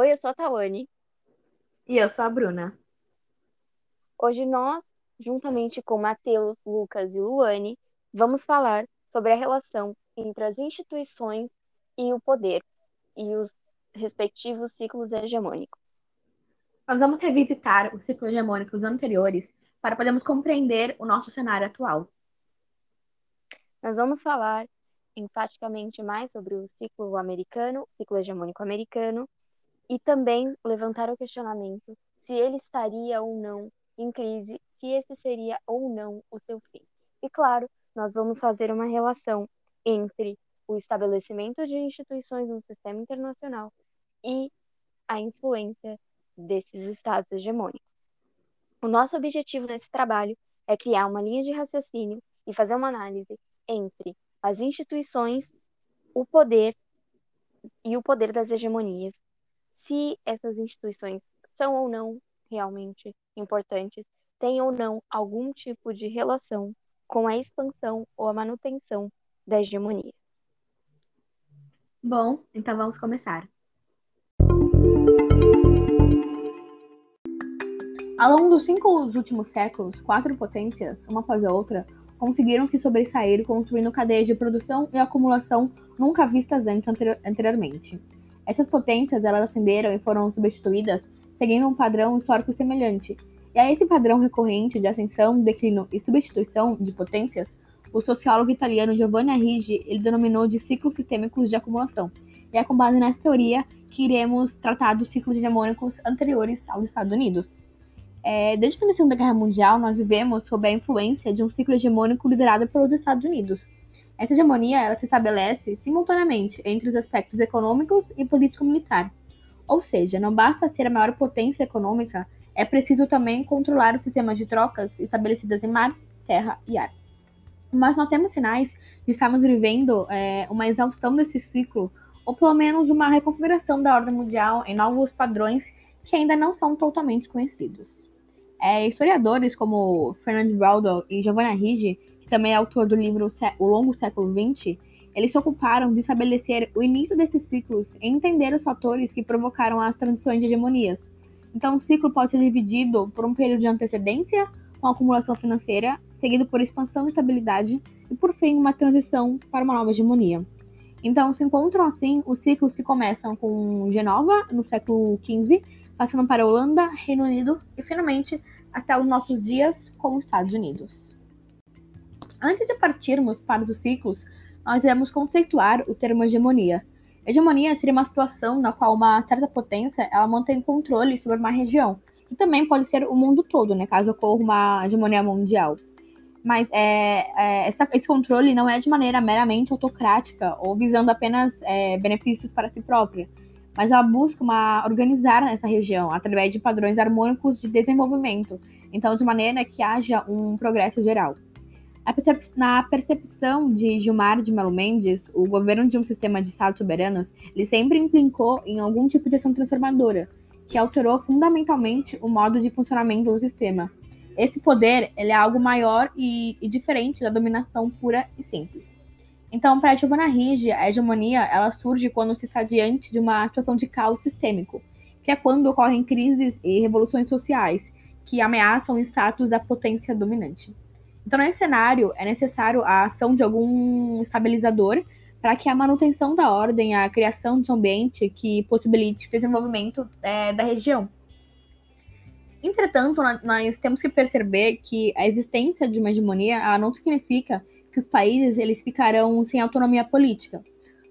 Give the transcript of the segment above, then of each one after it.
Oi, eu sou a Tawane. E eu sou a Bruna. Hoje nós, juntamente com Matheus, Lucas e Luane, vamos falar sobre a relação entre as instituições e o poder e os respectivos ciclos hegemônicos. Nós vamos revisitar os ciclos hegemônicos anteriores para podermos compreender o nosso cenário atual. Nós vamos falar enfaticamente mais sobre o ciclo americano, ciclo hegemônico americano, e também levantar o questionamento se ele estaria ou não em crise, se esse seria ou não o seu fim. E claro, nós vamos fazer uma relação entre o estabelecimento de instituições no sistema internacional e a influência desses estados hegemônicos. O nosso objetivo nesse trabalho é criar uma linha de raciocínio e fazer uma análise entre as instituições, o poder e o poder das hegemonias se essas instituições são ou não realmente importantes, têm ou não algum tipo de relação com a expansão ou a manutenção da hegemonia. Bom, então vamos começar. Ao longo dos cinco últimos séculos, quatro potências, uma após a outra, conseguiram se sobressair construindo cadeias de produção e acumulação nunca vistas antes anteriormente. Essas potências elas ascenderam e foram substituídas seguindo um padrão histórico semelhante. E a esse padrão recorrente de ascensão, declínio e substituição de potências, o sociólogo italiano Giovanni Arrighi ele denominou de ciclos sistêmicos de acumulação. E é com base nessa teoria que iremos tratar dos ciclos hegemônicos anteriores aos Estados Unidos. É, desde a Segunda Guerra Mundial, nós vivemos sob a influência de um ciclo hegemônico liderado pelos Estados Unidos, essa hegemonia ela se estabelece simultaneamente entre os aspectos econômicos e político-militar. Ou seja, não basta ser a maior potência econômica, é preciso também controlar o sistema de trocas estabelecidas em mar, terra e ar. Mas nós temos sinais de estarmos vivendo é, uma exaustão desse ciclo, ou pelo menos uma reconfiguração da ordem mundial em novos padrões que ainda não são totalmente conhecidos. É, historiadores como Fernand Braudel e Giovanna Rigi também é autor do livro O Longo Século XX, eles se ocuparam de estabelecer o início desses ciclos e entender os fatores que provocaram as transições de hegemonias. Então, o ciclo pode ser dividido por um período de antecedência, com acumulação financeira, seguido por expansão e estabilidade, e por fim, uma transição para uma nova hegemonia. Então, se encontram assim os ciclos que começam com Genova, no século XV, passando para Holanda, Reino Unido e, finalmente, até os nossos dias, com os Estados Unidos. Antes de partirmos para os ciclos, nós iremos conceituar o termo hegemonia. Hegemonia seria uma situação na qual uma certa potência ela mantém controle sobre uma região, que também pode ser o mundo todo, né, caso ocorra uma hegemonia mundial. Mas é, é, essa, esse controle não é de maneira meramente autocrática ou visando apenas é, benefícios para si própria, mas ela busca uma, organizar essa região através de padrões harmônicos de desenvolvimento, então de maneira que haja um progresso geral. Na percepção de Gilmar de Melo Mendes, o governo de um sistema de estados soberanos, ele sempre implicou em algum tipo de ação transformadora, que alterou fundamentalmente o modo de funcionamento do sistema. Esse poder ele é algo maior e, e diferente da dominação pura e simples. Então, para Giovanna Rigi, a hegemonia ela surge quando se está diante de uma situação de caos sistêmico, que é quando ocorrem crises e revoluções sociais que ameaçam o status da potência dominante. Então, nesse cenário, é necessário a ação de algum estabilizador para que a manutenção da ordem, a criação de um ambiente que possibilite o desenvolvimento é, da região. Entretanto, nós temos que perceber que a existência de uma hegemonia não significa que os países eles ficarão sem autonomia política.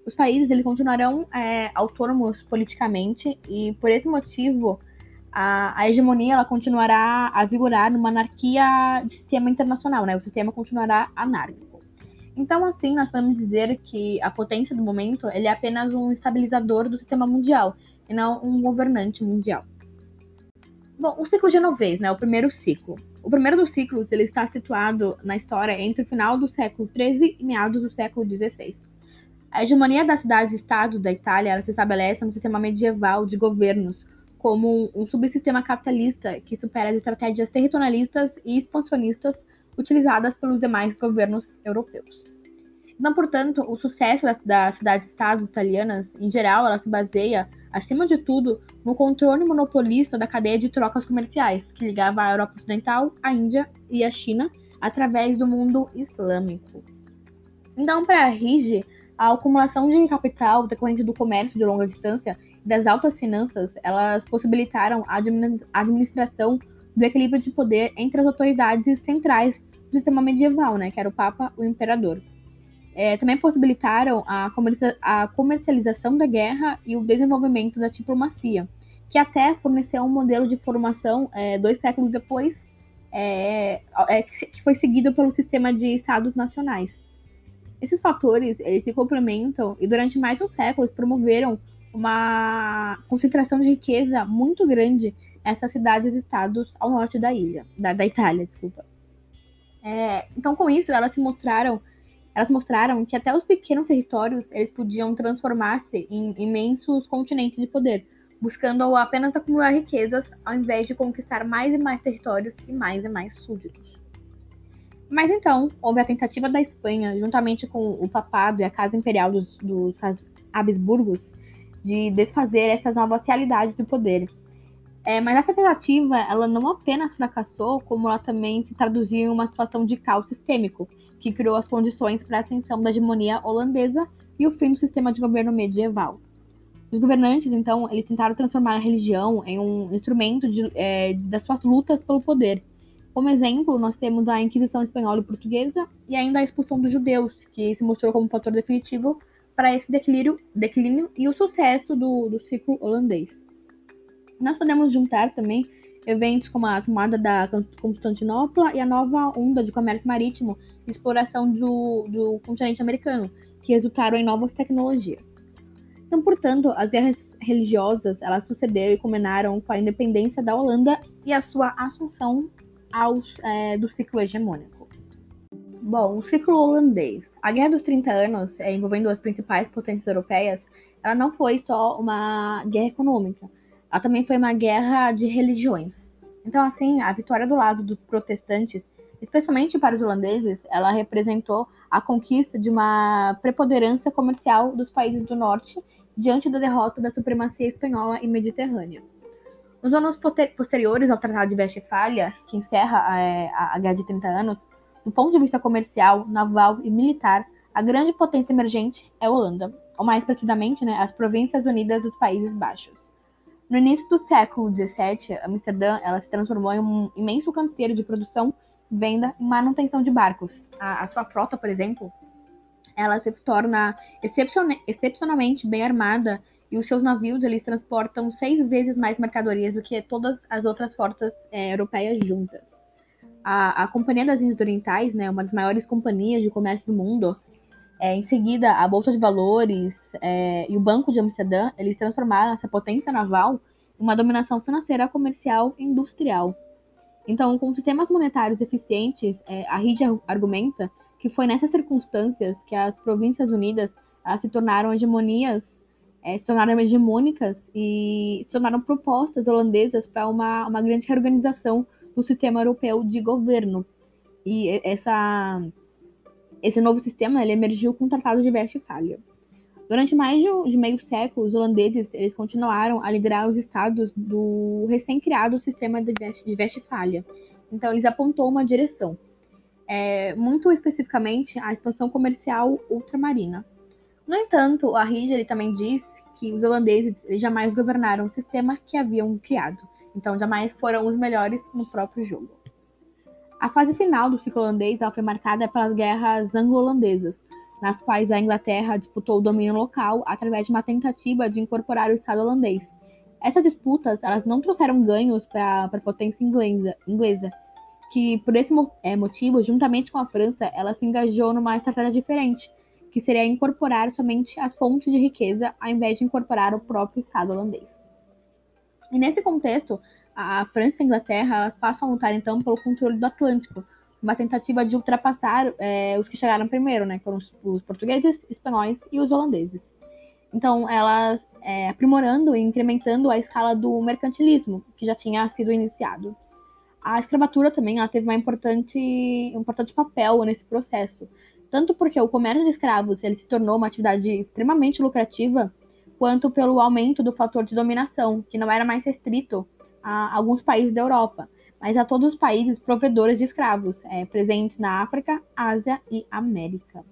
Os países eles continuarão é, autônomos politicamente e, por esse motivo, a, a hegemonia ela continuará a vigorar numa anarquia de sistema internacional, né? O sistema continuará anárquico. Então, assim, nós podemos dizer que a potência do momento ele é apenas um estabilizador do sistema mundial e não um governante mundial. Bom, o ciclo genovês, né? O primeiro ciclo. O primeiro dos ciclos ele está situado na história entre o final do século XIII e meados do século XVI. A hegemonia das cidades-estados da Itália se estabelece no sistema medieval de governos, como um subsistema capitalista que supera as estratégias territorialistas e expansionistas utilizadas pelos demais governos europeus. Então, portanto, o sucesso das cidades-estados italianas, em geral, ela se baseia acima de tudo, no controle monopolista da cadeia de trocas comerciais, que ligava a Europa Ocidental, a Índia e a China através do mundo islâmico. Então, para Rige, a acumulação de capital decorrente do comércio de longa distância das altas finanças, elas possibilitaram a administração do equilíbrio de poder entre as autoridades centrais do sistema medieval, né, que era o Papa, o Imperador. É, também possibilitaram a, a comercialização da guerra e o desenvolvimento da diplomacia, que até forneceu um modelo de formação é, dois séculos depois, é, é, que foi seguido pelo sistema de estados nacionais. Esses fatores eles se complementam e durante mais de um século promoveram uma concentração de riqueza muito grande nessas cidades-estados ao norte da ilha, da, da Itália, desculpa. É, então, com isso, elas se mostraram elas mostraram que até os pequenos territórios eles podiam transformar-se em imensos continentes de poder, buscando apenas acumular riquezas ao invés de conquistar mais e mais territórios e mais e mais súditos. Mas então, houve a tentativa da Espanha, juntamente com o papado e a Casa Imperial dos, dos Habsburgos, de desfazer essas novas realidades de poder. É, mas essa tentativa, ela não apenas fracassou, como ela também se traduziu em uma situação de caos sistêmico, que criou as condições para a ascensão da hegemonia holandesa e o fim do sistema de governo medieval. Os governantes, então, eles tentaram transformar a religião em um instrumento de, é, das suas lutas pelo poder. Como exemplo, nós temos a Inquisição Espanhola e Portuguesa e ainda a expulsão dos judeus, que se mostrou como fator definitivo para esse declínio, declínio e o sucesso do, do ciclo holandês. Nós podemos juntar também eventos como a tomada da Constantinopla e a nova onda de comércio marítimo exploração do, do continente americano, que resultaram em novas tecnologias. Então, portanto, as guerras religiosas elas sucederam e culminaram com a independência da Holanda e a sua assunção aos, é, do ciclo hegemônico. Bom, o ciclo holandês. A Guerra dos 30 Anos, é, envolvendo as principais potências europeias, ela não foi só uma guerra econômica, ela também foi uma guerra de religiões. Então, assim, a vitória do lado dos protestantes Especialmente para os holandeses, ela representou a conquista de uma preponderância comercial dos países do norte diante da derrota da supremacia espanhola e mediterrânea. Nos anos posteriores ao Tratado de Westfália, que encerra a, a Guerra de 30 anos, do ponto de vista comercial, naval e militar, a grande potência emergente é a Holanda, ou mais precisamente, né, as Províncias Unidas dos Países Baixos. No início do século XVII, Amsterdã ela se transformou em um imenso canteiro de produção venda e manutenção de barcos. A, a sua frota, por exemplo, ela se torna excepcionalmente bem armada e os seus navios eles transportam seis vezes mais mercadorias do que todas as outras frotas é, europeias juntas. A, a Companhia das Índias Orientais, né, uma das maiores companhias de comércio do mundo, é, em seguida a Bolsa de Valores é, e o Banco de Amsterdã, eles transformaram essa potência naval em uma dominação financeira, comercial e industrial. Então, com sistemas monetários eficientes, é, a RID argumenta que foi nessas circunstâncias que as Províncias Unidas se tornaram hegemonias, é, se tornaram hegemônicas e se tornaram propostas holandesas para uma, uma grande reorganização do sistema europeu de governo. E essa, esse novo sistema ele emergiu com o Tratado de Westfália. Durante mais de, de meio século, os holandeses eles continuaram a liderar os estados do recém-criado sistema de, West, Westfália. Então, eles apontou uma direção. É, muito especificamente, a expansão comercial ultramarina. No entanto, a Rige também diz que os holandeses jamais governaram o sistema que haviam criado. Então, jamais foram os melhores no próprio jogo. A fase final do ciclo holandês foi marcada pelas guerras anglo-holandesas, nas quais a Inglaterra disputou o domínio local através de uma tentativa de incorporar o Estado holandês. Essas disputas elas não trouxeram ganhos para a potência inglesa, inglesa, que por esse é, motivo, juntamente com a França, ela se engajou numa estratégia diferente, que seria incorporar somente as fontes de riqueza ao invés de incorporar o próprio Estado holandês. E nesse contexto, a França e a Inglaterra elas passam a lutar então pelo controle do Atlântico, uma tentativa de ultrapassar é, os que chegaram primeiro, né? Foram os, os, portugueses, espanhóis e os holandeses. Então, elas é, aprimorando e incrementando a escala do mercantilismo, que já tinha sido iniciado. A escravatura também ela teve uma importante, um importante papel nesse processo, tanto porque o comércio de escravos ele se tornou uma atividade extremamente lucrativa, quanto pelo aumento do fator de dominação, que não era mais restrito a alguns países da Europa, mas a todos os países provedores de escravos, é, presentes na África, Ásia e América.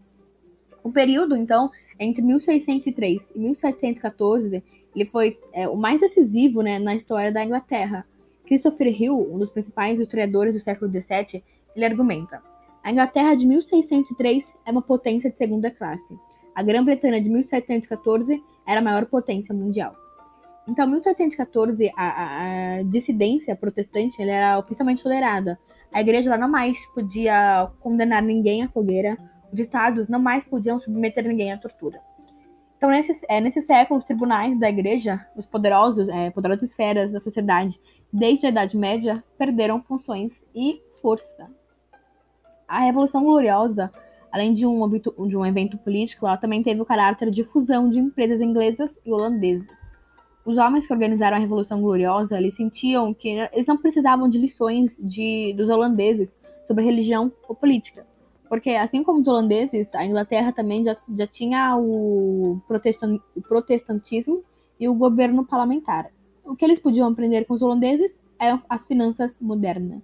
O período, então, entre 1603 e 1714, ele foi é, o mais decisivo né, na história da Inglaterra. Christopher Hill, um dos principais historiadores do século XVII, ele argumenta: a Inglaterra de 1603 é uma potência de segunda classe. A Grã-Bretanha de 1714 era a maior potência mundial. Então, em 1714, a, a, a dissidência protestante era oficialmente tolerada. A igreja lá não mais podia condenar ninguém à fogueira, os estados não mais podiam submeter ninguém à tortura. Então, nesse, é, nesse século, os tribunais da igreja, os poderosos, é, poderosas esferas da sociedade, desde a Idade Média, perderam funções e força. A Revolução Gloriosa, além de um, de um evento político, ela também teve o caráter de fusão de empresas inglesas e holandesas. Os homens que organizaram a Revolução Gloriosa, eles sentiam que eles não precisavam de lições de, dos holandeses sobre religião ou política. Porque, assim como os holandeses, a Inglaterra também já, já tinha o, protestan, o protestantismo e o governo parlamentar. O que eles podiam aprender com os holandeses é as finanças modernas.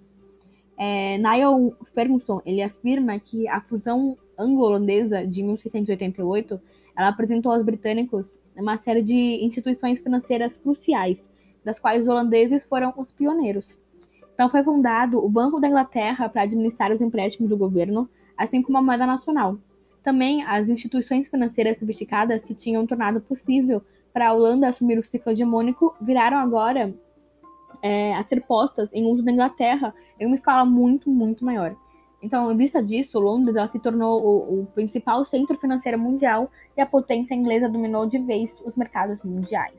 É, Niall Ferguson ele afirma que a fusão anglo-holandesa de 1688 ela apresentou aos britânicos uma série de instituições financeiras cruciais, das quais os holandeses foram os pioneiros. Então foi fundado o Banco da Inglaterra para administrar os empréstimos do governo, assim como a moeda nacional. Também as instituições financeiras sofisticadas que tinham tornado possível para a Holanda assumir o ciclo hegemônico viraram agora é, a ser postas em uso na Inglaterra em uma escala muito, muito maior. Então, em vista disso, Londres ela se tornou o, o, principal centro financeiro mundial e a potência inglesa dominou de vez os mercados mundiais.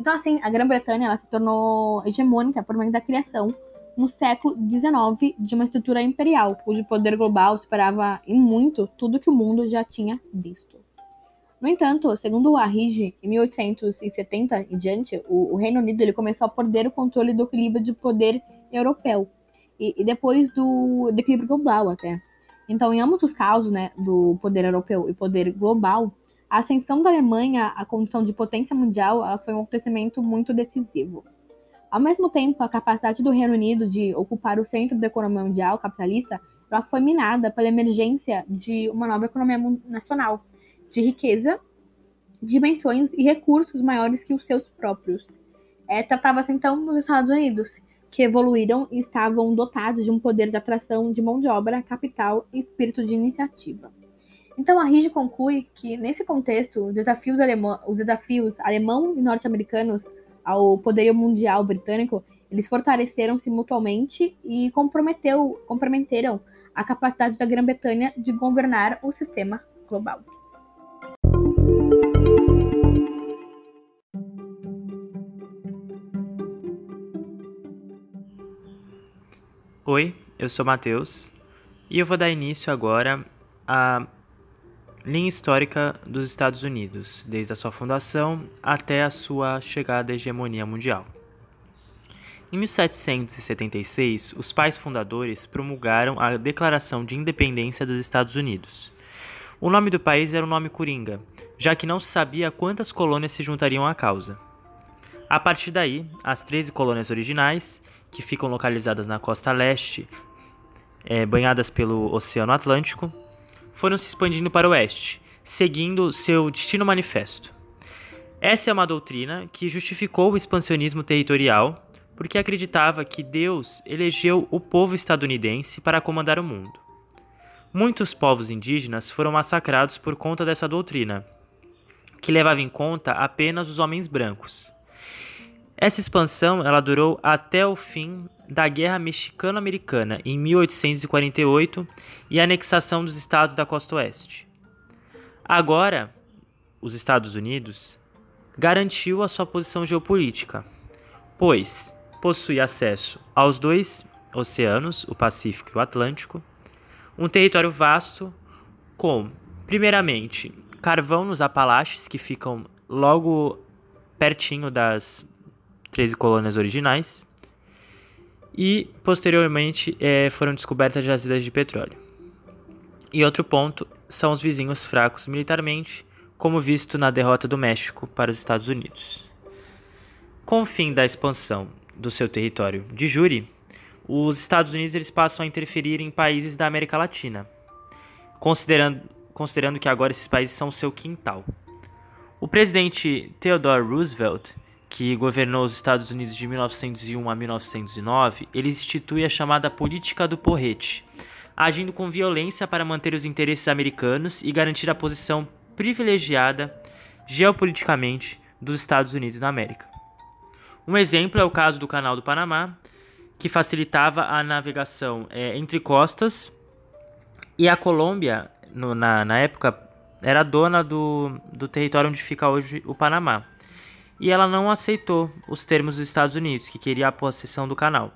Então, assim, a Grã-Bretanha ela se tornou hegemônica por meio da criação, no século XIX, de uma estrutura imperial, cujo poder global superava em muito tudo que o mundo já tinha visto. No entanto, segundo o Arrighi, em 1870 em diante, o, o Reino Unido ele começou a perder o controle do equilíbrio de poder europeu, e, e depois do declínio global até. Então, em ambos os casos, né, do poder europeu e poder global, a ascensão da Alemanha à condição de potência mundial ela foi um acontecimento muito decisivo. Ao mesmo tempo, a capacidade do Reino Unido de ocupar o centro da economia mundial capitalista ela foi minada pela emergência de uma nova economia nacional, de riqueza, dimensões e recursos maiores que os seus próprios. É, Tratava-se então dos Estados Unidos, que evoluíram e estavam dotados de um poder de atração de mão de obra, capital e espírito de iniciativa. Então, a Rige conclui que, nesse contexto, os desafios, alemão, os desafios alemão e norte-americanos ao poderio mundial britânico, eles fortaleceram-se mutuamente e comprometeu, comprometeram a capacidade da Grã-Bretanha de governar o sistema global. Oi, eu sou Matheus e eu vou dar início agora à linha histórica dos Estados Unidos, desde a sua fundação até a sua chegada à hegemonia mundial. Em 1776, os pais fundadores promulgaram a Declaração de Independência dos Estados Unidos. O nome do país era o nome Coringa, já que não se sabia quantas colônias se juntariam à causa. A partir daí, as 13 colônias originais que ficam localizadas na costa leste, é, banhadas pelo Oceano Atlântico, foram se expandindo para o oeste, seguindo seu destino manifesto. Essa é uma doutrina que justificou o expansionismo territorial porque acreditava que Deus elegeu o povo estadunidense para comandar o mundo. Muitos povos indígenas foram massacrados por conta dessa doutrina, que levava em conta apenas os homens brancos. Essa expansão ela durou até o fim da Guerra Mexicano-Americana em 1848 e a anexação dos estados da costa oeste. Agora, os Estados Unidos garantiu a sua posição geopolítica, pois possui acesso aos dois oceanos, o Pacífico e o Atlântico, um território vasto com, primeiramente, carvão nos Apalaches, que ficam logo pertinho das 13 colônias originais, e posteriormente é, foram descobertas jazidas de petróleo. E outro ponto são os vizinhos fracos militarmente, como visto na derrota do México para os Estados Unidos. Com o fim da expansão do seu território de jure, os Estados Unidos eles passam a interferir em países da América Latina, considerando, considerando que agora esses países são seu quintal. O presidente Theodore Roosevelt, que governou os Estados Unidos de 1901 a 1909, ele institui a chamada política do porrete, agindo com violência para manter os interesses americanos e garantir a posição privilegiada geopoliticamente dos Estados Unidos na América. Um exemplo é o caso do Canal do Panamá, que facilitava a navegação é, entre costas, e a Colômbia, no, na, na época, era dona do, do território onde fica hoje o Panamá. E ela não aceitou os termos dos Estados Unidos, que queria a possessão do canal.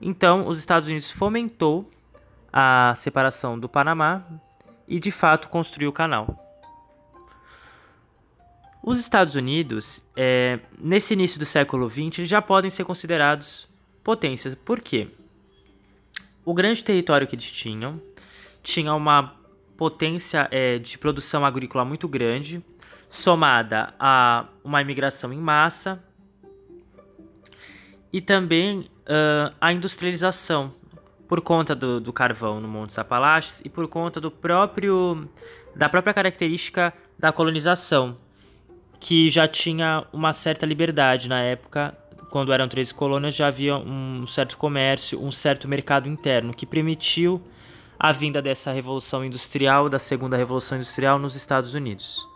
Então, os Estados Unidos fomentou a separação do Panamá e, de fato, construiu o canal. Os Estados Unidos, é, nesse início do século XX, já podem ser considerados potências. Por quê? O grande território que eles tinham tinha uma potência é, de produção agrícola muito grande, somada a uma imigração em massa e também uh, a industrialização por conta do, do carvão no Monte Apalaches e por conta do próprio da própria característica da colonização, que já tinha uma certa liberdade na época, quando eram 13 colônias, já havia um certo comércio, um certo mercado interno que permitiu a vinda dessa revolução industrial, da segunda revolução industrial nos Estados Unidos.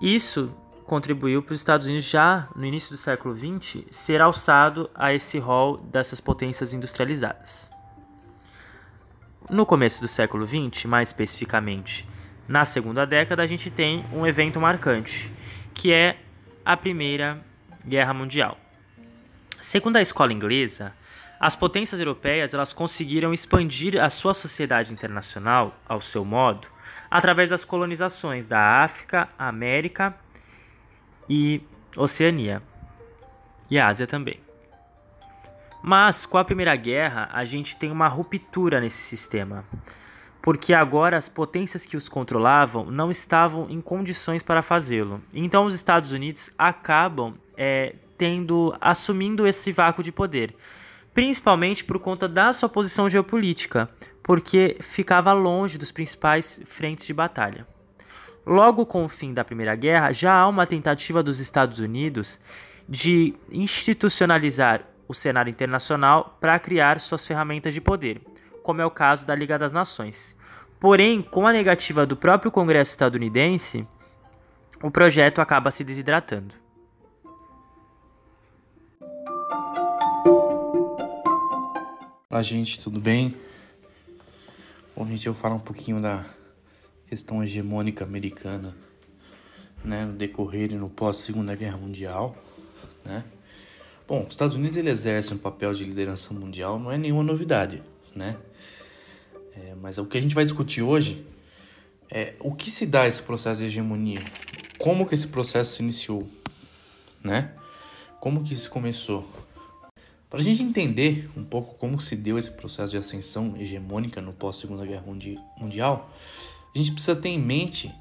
Isso contribuiu para os Estados Unidos já no início do século XX ser alçado a esse rol dessas potências industrializadas. No começo do século XX, mais especificamente na segunda década, a gente tem um evento marcante, que é a Primeira Guerra Mundial. Segundo a escola inglesa, as potências europeias elas conseguiram expandir a sua sociedade internacional ao seu modo através das colonizações da África, América e Oceania. E Ásia também. Mas com a Primeira Guerra, a gente tem uma ruptura nesse sistema. Porque agora as potências que os controlavam não estavam em condições para fazê-lo. Então os Estados Unidos acabam é, tendo assumindo esse vácuo de poder, principalmente por conta da sua posição geopolítica, porque ficava longe dos principais frentes de batalha. Logo com o fim da Primeira Guerra, já há uma tentativa dos Estados Unidos de institucionalizar o cenário internacional para criar suas ferramentas de poder, como é o caso da Liga das Nações. Porém, com a negativa do próprio Congresso estadunidense, o projeto acaba se desidratando. Olá, gente, tudo bem? Bom, gente, eu vou falar um pouquinho da questão hegemônica americana, né, no decorrer e no pós Segunda Guerra Mundial, né? Bom, os Estados Unidos ele exerce um papel de liderança mundial, não é nenhuma novidade, né? É, mas o que a gente vai discutir hoje é o que se dá esse processo de hegemonia, como que esse processo se iniciou, né? Como que isso começou? Para a gente entender um pouco como se deu esse processo de ascensão hegemônica no pós Segunda Guerra Mundial, a gente precisa ter em mente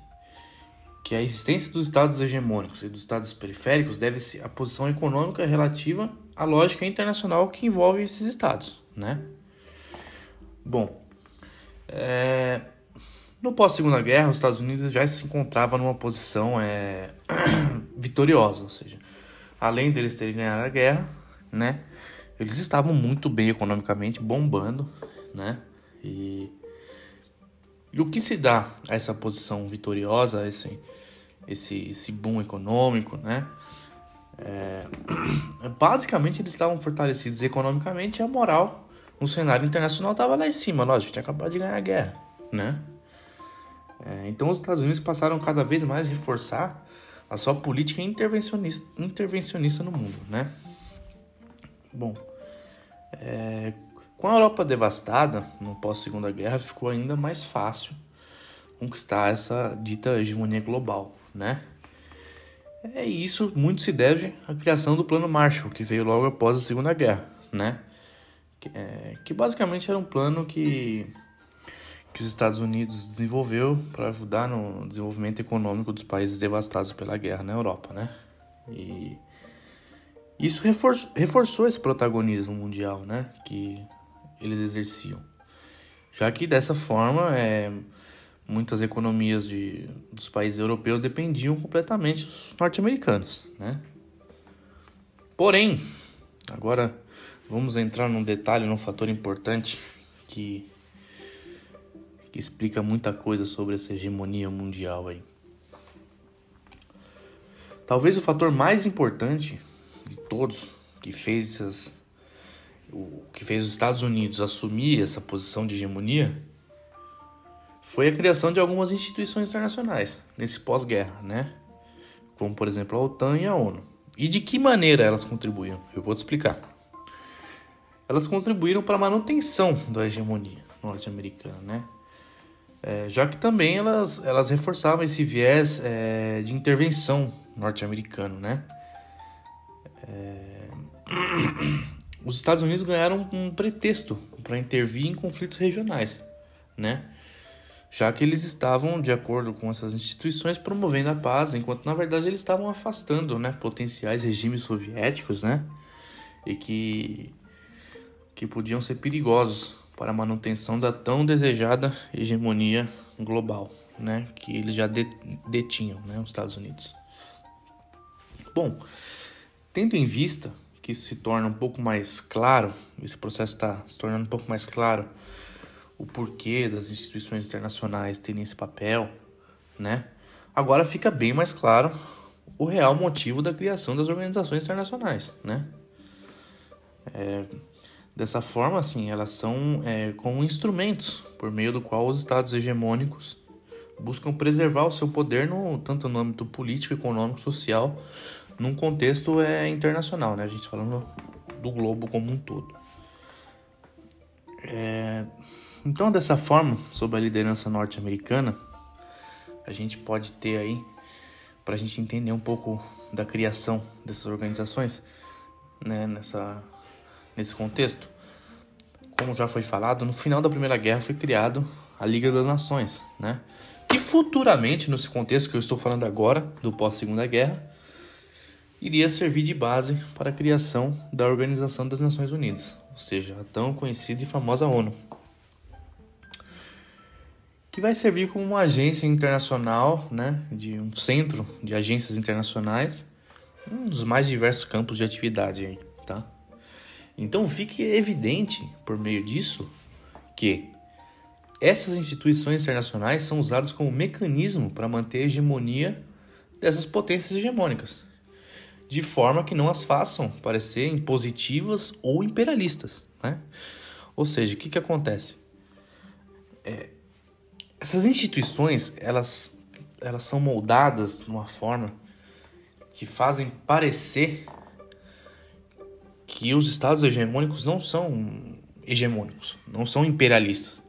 que a existência dos estados hegemônicos e dos estados periféricos deve-se à posição econômica relativa à lógica internacional que envolve esses estados, né? Bom, é... no pós-segunda guerra, os Estados Unidos já se encontravam numa posição é... vitoriosa, ou seja, além deles terem ganhado a guerra, né? Eles estavam muito bem economicamente, bombando, né? E e o que se dá a essa posição vitoriosa, esse, esse, esse boom econômico, né? É, basicamente eles estavam fortalecidos economicamente e a moral no cenário internacional estava lá em cima, lógico, tinha acabado de ganhar a guerra, né? É, então os Estados Unidos passaram cada vez mais a reforçar a sua política intervencionista, intervencionista no mundo, né? Bom, é, com a Europa devastada no pós-segunda guerra, ficou ainda mais fácil conquistar essa dita hegemonia global, né? É isso muito se deve à criação do Plano Marshall, que veio logo após a Segunda Guerra, né? Que, é, que basicamente era um plano que, que os Estados Unidos desenvolveu para ajudar no desenvolvimento econômico dos países devastados pela guerra na Europa, né? E isso reforçou, reforçou esse protagonismo mundial, né? Que eles exerciam. Já que dessa forma, é, muitas economias de, dos países europeus dependiam completamente dos norte-americanos, né? Porém, agora vamos entrar num detalhe, num fator importante que, que explica muita coisa sobre essa hegemonia mundial aí. Talvez o fator mais importante todos que fez essas, o que fez os Estados Unidos assumir essa posição de hegemonia foi a criação de algumas instituições internacionais nesse pós-guerra, né? Como por exemplo a OTAN e a ONU. E de que maneira elas contribuíram? Eu vou te explicar. Elas contribuíram para a manutenção da hegemonia norte-americana, né? É, já que também elas, elas reforçavam esse viés é, de intervenção norte-americano, né? É... Os Estados Unidos ganharam um pretexto para intervir em conflitos regionais, né? Já que eles estavam, de acordo com essas instituições, promovendo a paz, enquanto na verdade eles estavam afastando, né, potenciais regimes soviéticos, né? E que que podiam ser perigosos para a manutenção da tão desejada hegemonia global, né, que eles já detinham, né, os Estados Unidos. Bom, Tendo em vista que isso se torna um pouco mais claro, esse processo está se tornando um pouco mais claro, o porquê das instituições internacionais terem esse papel, né? Agora fica bem mais claro o real motivo da criação das organizações internacionais, né? É, dessa forma, assim, elas são é, como instrumentos por meio do qual os estados hegemônicos buscam preservar o seu poder no tanto no âmbito político, econômico, social, num contexto é, internacional, né? A gente falando do globo como um todo. É, então, dessa forma, sob a liderança norte-americana, a gente pode ter aí, para a gente entender um pouco da criação dessas organizações, né, nessa, nesse contexto, como já foi falado, no final da Primeira Guerra foi criado a Liga das Nações, né? Que futuramente, nesse contexto que eu estou falando agora, do pós-Segunda Guerra, iria servir de base para a criação da Organização das Nações Unidas, ou seja, a tão conhecida e famosa ONU, que vai servir como uma agência internacional, né, de um centro de agências internacionais, um dos mais diversos campos de atividade aí, tá? Então fique evidente por meio disso que essas instituições internacionais são usadas como mecanismo para manter a hegemonia dessas potências hegemônicas de forma que não as façam parecer impositivas ou imperialistas. Né? Ou seja, o que, que acontece? É, essas instituições elas, elas são moldadas de uma forma que fazem parecer que os estados hegemônicos não são hegemônicos, não são imperialistas.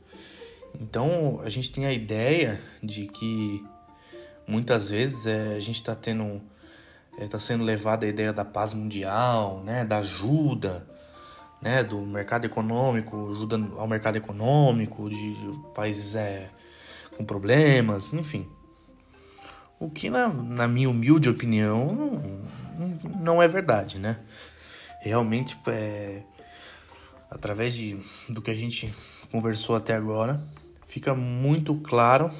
Então a gente tem a ideia de que muitas vezes é, a gente está tendo está sendo levada a ideia da paz mundial, né, da ajuda, né, do mercado econômico, ajuda ao mercado econômico de países é, com problemas, enfim. O que, na, na minha humilde opinião, não, não é verdade, né? Realmente, é, através de, do que a gente conversou até agora, fica muito claro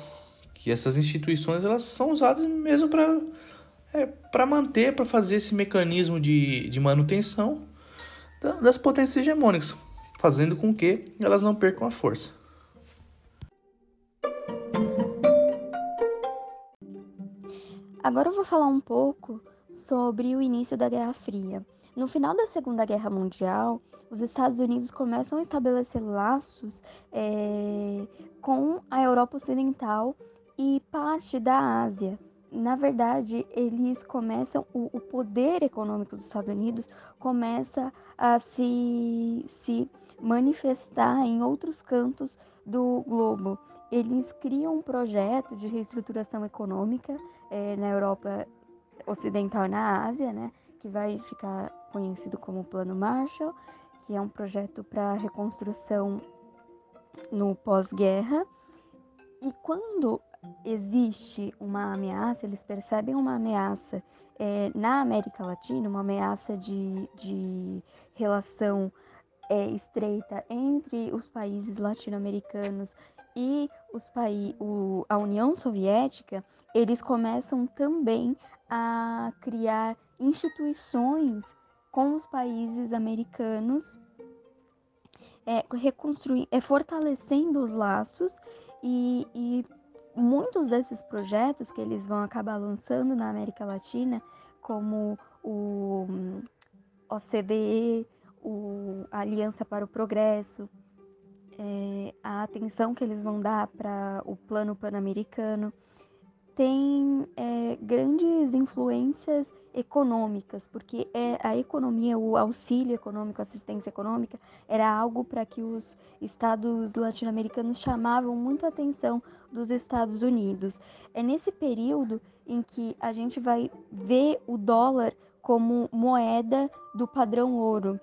que essas instituições elas são usadas mesmo para é, para manter, para fazer esse mecanismo de, de manutenção das potências hegemônicas, fazendo com que elas não percam a força. Agora eu vou falar um pouco sobre o início da Guerra Fria. No final da Segunda Guerra Mundial, os Estados Unidos começam a estabelecer laços é, com a Europa Ocidental e parte da Ásia, na verdade, eles começam, o, o, poder econômico dos Estados Unidos começa a se, se manifestar em outros cantos do globo. Eles criam um projeto de reestruturação econômica é, na Europa Ocidental e na Ásia, né, que vai ficar conhecido como Plano Marshall, que é um projeto para reconstrução no pós-guerra. e quando existe uma ameaça, eles percebem uma ameaça é, na América Latina, uma ameaça de, de relação é, estreita entre os países latino-americanos e os países, a União Soviética, eles começam também a criar instituições com os países americanos, é, reconstruir, é, fortalecendo os laços e, e muitos desses projetos que eles vão acabar lançando na América Latina, como o OCDE, o, Aliança para o Progresso, é, a atenção que eles vão dar para o Plano Pan-Americano, tem é, grandes influências econômicas, porque é a economia, o auxílio econômico, a assistência econômica, era algo para que os estados latino-americanos chamavam muito a atenção dos Estados Unidos. É nesse período em que a gente vai ver o dólar como moeda do padrão ouro.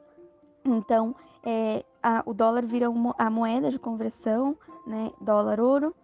Então, é, a, o dólar vira a moeda de conversão, né, dólar-ouro,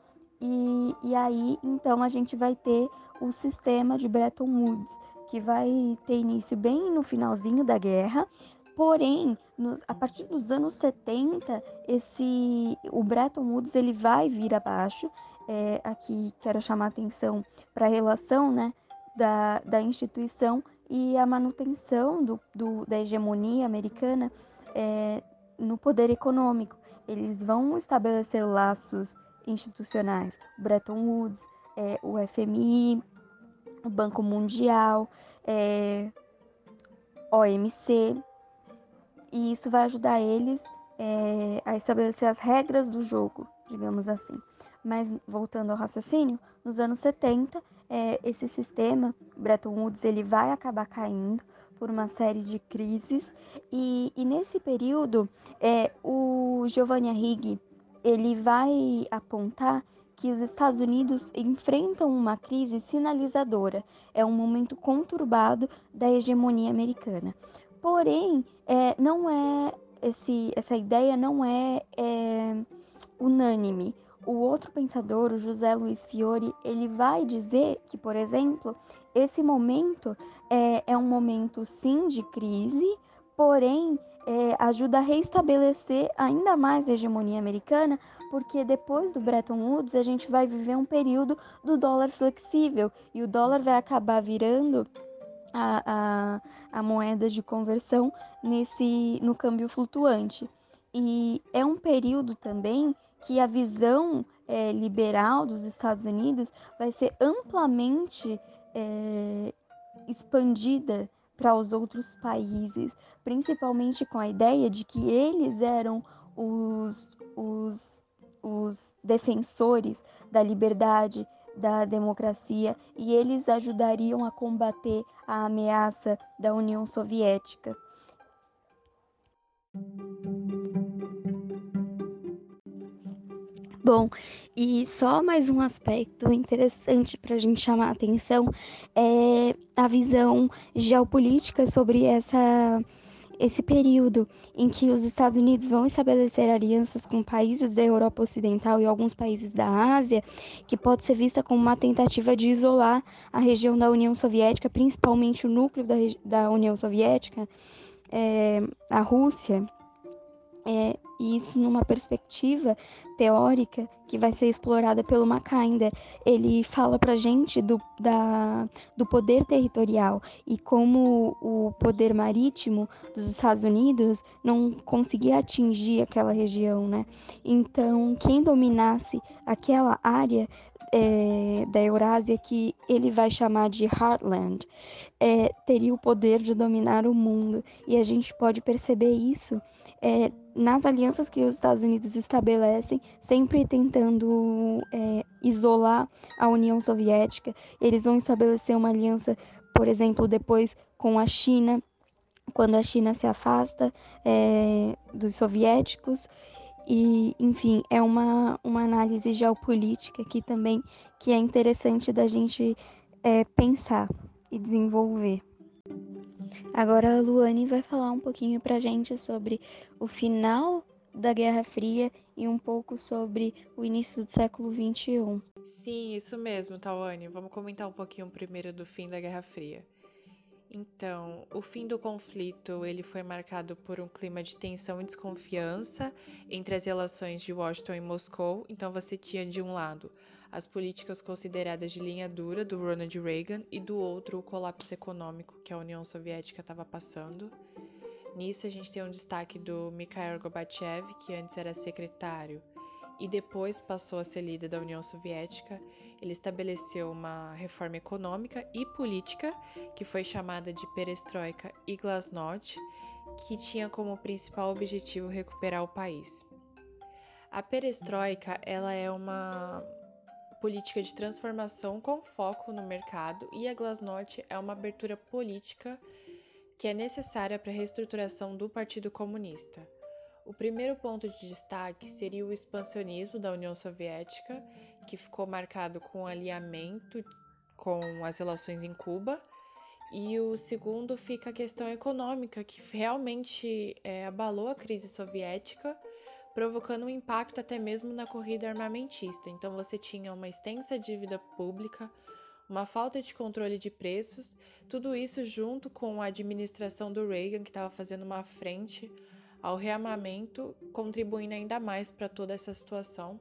e, e aí então a gente vai ter o sistema de Bretton Woods, que vai ter início bem no finalzinho da guerra, Porém, nos, a partir dos anos 70, esse, o Bretton Woods ele vai vir abaixo. É, aqui quero chamar atenção para a relação né, da, da instituição e a manutenção do, do da hegemonia americana é, no poder econômico. Eles vão estabelecer laços institucionais, Bretton Woods, é, o FMI, o Banco Mundial, é, OMC, e isso vai ajudar eles é, a estabelecer as regras do jogo, digamos assim. Mas voltando ao raciocínio, nos anos 70, é, esse sistema, Bretton Woods, ele vai acabar caindo por uma série de crises e, e nesse período é, o Giovanni Arrighi ele vai apontar que os Estados Unidos enfrentam uma crise sinalizadora. É um momento conturbado da hegemonia americana. Porém, é, não é esse, essa ideia não é, é unânime. O outro pensador, o José Luiz Fiore, ele vai dizer que, por exemplo, esse momento é, é um momento sim de crise, porém é, ajuda a reestabelecer ainda mais a hegemonia americana, porque depois do Bretton Woods a gente vai viver um período do dólar flexível e o dólar vai acabar virando a, a, a moeda de conversão nesse no câmbio flutuante. E é um período também que a visão é, liberal dos Estados Unidos vai ser amplamente é, expandida para os outros países, principalmente com a ideia de que eles eram os, os, os defensores da liberdade, da democracia e eles ajudariam a combater a ameaça da União Soviética. Bom, e só mais um aspecto interessante para a gente chamar a atenção é a visão geopolítica sobre essa, esse período em que os Estados Unidos vão estabelecer alianças com países da Europa Ocidental e alguns países da Ásia, que pode ser vista como uma tentativa de isolar a região da União Soviética, principalmente o núcleo da, da União Soviética, é, a Rússia. É, isso numa perspectiva teórica que vai ser explorada pelo Mackinder. Ele fala pra gente do, da, do poder territorial e como o poder marítimo dos Estados Unidos não conseguia atingir aquela região, né? Então, quem dominasse aquela área é, da Eurásia que ele vai chamar de Heartland, é, teria o poder de dominar o mundo. E a gente pode perceber isso é, nas alianças que os Estados Unidos estabelecem, sempre tentando é, isolar a União Soviética. Eles vão estabelecer uma aliança, por exemplo, depois com a China, quando a China se afasta é, dos soviéticos. E, enfim, é uma, uma análise geopolítica aqui também que é interessante da gente é, pensar e desenvolver. Agora a Luane vai falar um pouquinho pra gente sobre o final da Guerra Fria e um pouco sobre o início do século XXI. Sim, isso mesmo, Tawane. Vamos comentar um pouquinho primeiro do fim da Guerra Fria. Então, o fim do conflito ele foi marcado por um clima de tensão e desconfiança entre as relações de Washington e Moscou. Então, você tinha de um lado as políticas consideradas de linha dura do Ronald Reagan e do outro o colapso econômico que a União Soviética estava passando. Nisso, a gente tem um destaque do Mikhail Gorbachev, que antes era secretário e depois passou a ser líder da União Soviética, ele estabeleceu uma reforma econômica e política que foi chamada de Perestroika e Glasnost, que tinha como principal objetivo recuperar o país. A Perestroika ela é uma política de transformação com foco no mercado e a Glasnost é uma abertura política que é necessária para a reestruturação do Partido Comunista. O primeiro ponto de destaque seria o expansionismo da União Soviética, que ficou marcado com o alinhamento com as relações em Cuba. E o segundo fica a questão econômica, que realmente é, abalou a crise soviética, provocando um impacto até mesmo na corrida armamentista. Então você tinha uma extensa dívida pública, uma falta de controle de preços, tudo isso junto com a administração do Reagan, que estava fazendo uma frente ao rearmamento, contribuindo ainda mais para toda essa situação.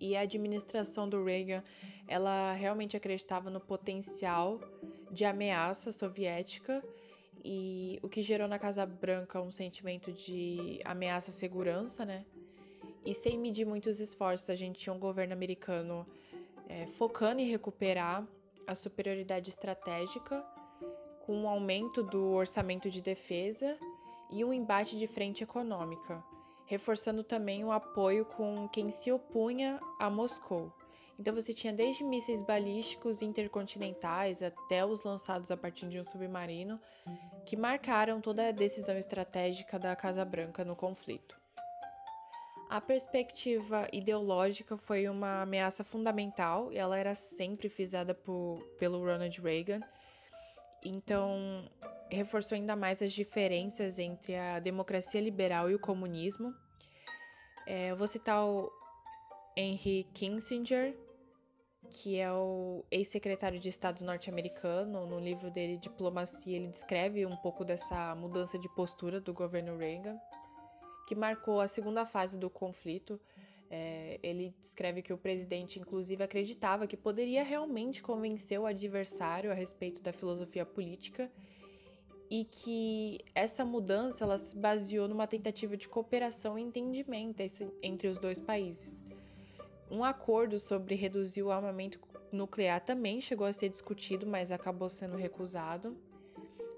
E a administração do Reagan, ela realmente acreditava no potencial de ameaça soviética e o que gerou na Casa Branca um sentimento de ameaça à segurança, né? E sem medir muitos esforços, a gente tinha um governo americano é, focando em recuperar a superioridade estratégica com um aumento do orçamento de defesa e um embate de frente econômica, reforçando também o apoio com quem se opunha a Moscou. Então você tinha desde mísseis balísticos intercontinentais até os lançados a partir de um submarino, que marcaram toda a decisão estratégica da Casa Branca no conflito. A perspectiva ideológica foi uma ameaça fundamental e ela era sempre frisada por, pelo Ronald Reagan. Então, reforçou ainda mais as diferenças entre a democracia liberal e o comunismo. É, eu vou citar o Henry Kissinger, que é o ex-secretário de Estado norte-americano. No livro dele, Diplomacia, ele descreve um pouco dessa mudança de postura do governo Reagan, que marcou a segunda fase do conflito. É, ele descreve que o presidente, inclusive, acreditava que poderia realmente convencer o adversário a respeito da filosofia política e que essa mudança ela se baseou numa tentativa de cooperação e entendimento entre os dois países. Um acordo sobre reduzir o armamento nuclear também chegou a ser discutido, mas acabou sendo recusado.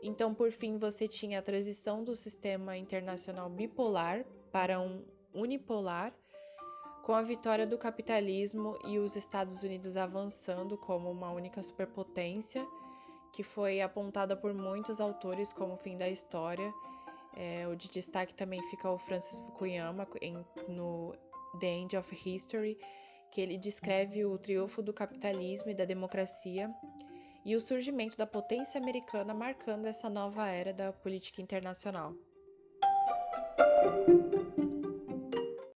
Então, por fim, você tinha a transição do sistema internacional bipolar para um unipolar, com a vitória do capitalismo e os Estados Unidos avançando como uma única superpotência que foi apontada por muitos autores como o fim da história. É, o de destaque também fica o Francis Fukuyama em, no The End of History, que ele descreve o triunfo do capitalismo e da democracia e o surgimento da potência americana marcando essa nova era da política internacional.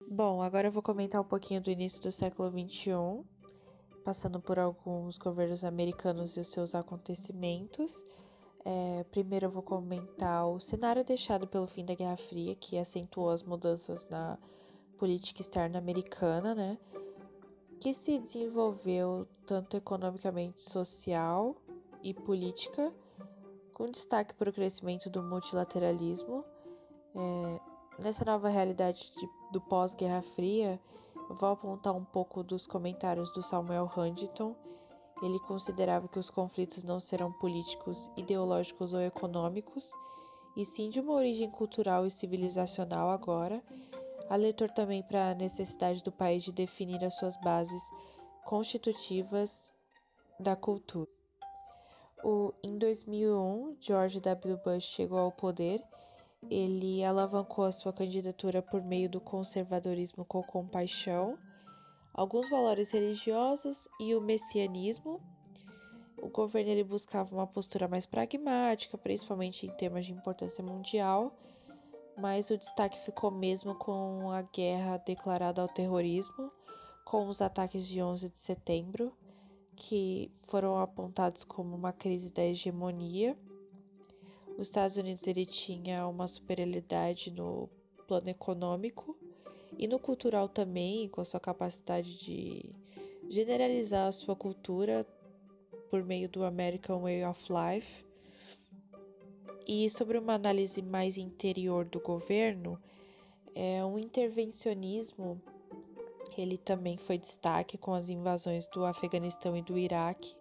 Bom, agora eu vou comentar um pouquinho do início do século XXI passando por alguns governos americanos e os seus acontecimentos. É, primeiro eu vou comentar o cenário deixado pelo fim da Guerra Fria, que acentuou as mudanças na política externa americana, né? Que se desenvolveu tanto economicamente, social e política, com destaque para o crescimento do multilateralismo. É, nessa nova realidade de, do pós-Guerra Fria, vou apontar um pouco dos comentários do Samuel Huntington. Ele considerava que os conflitos não serão políticos, ideológicos ou econômicos, e sim de uma origem cultural e civilizacional agora, alertou também para a necessidade do país de definir as suas bases constitutivas da cultura. O, em 2001, George W. Bush chegou ao poder ele alavancou a sua candidatura por meio do conservadorismo com compaixão, alguns valores religiosos e o messianismo. O governo ele buscava uma postura mais pragmática, principalmente em temas de importância mundial, mas o destaque ficou mesmo com a guerra declarada ao terrorismo, com os ataques de 11 de setembro, que foram apontados como uma crise da hegemonia. Os Estados Unidos ele tinha uma superioridade no plano econômico e no cultural também, com a sua capacidade de generalizar a sua cultura por meio do American Way of Life. E sobre uma análise mais interior do governo, é um intervencionismo, ele também foi destaque com as invasões do Afeganistão e do Iraque,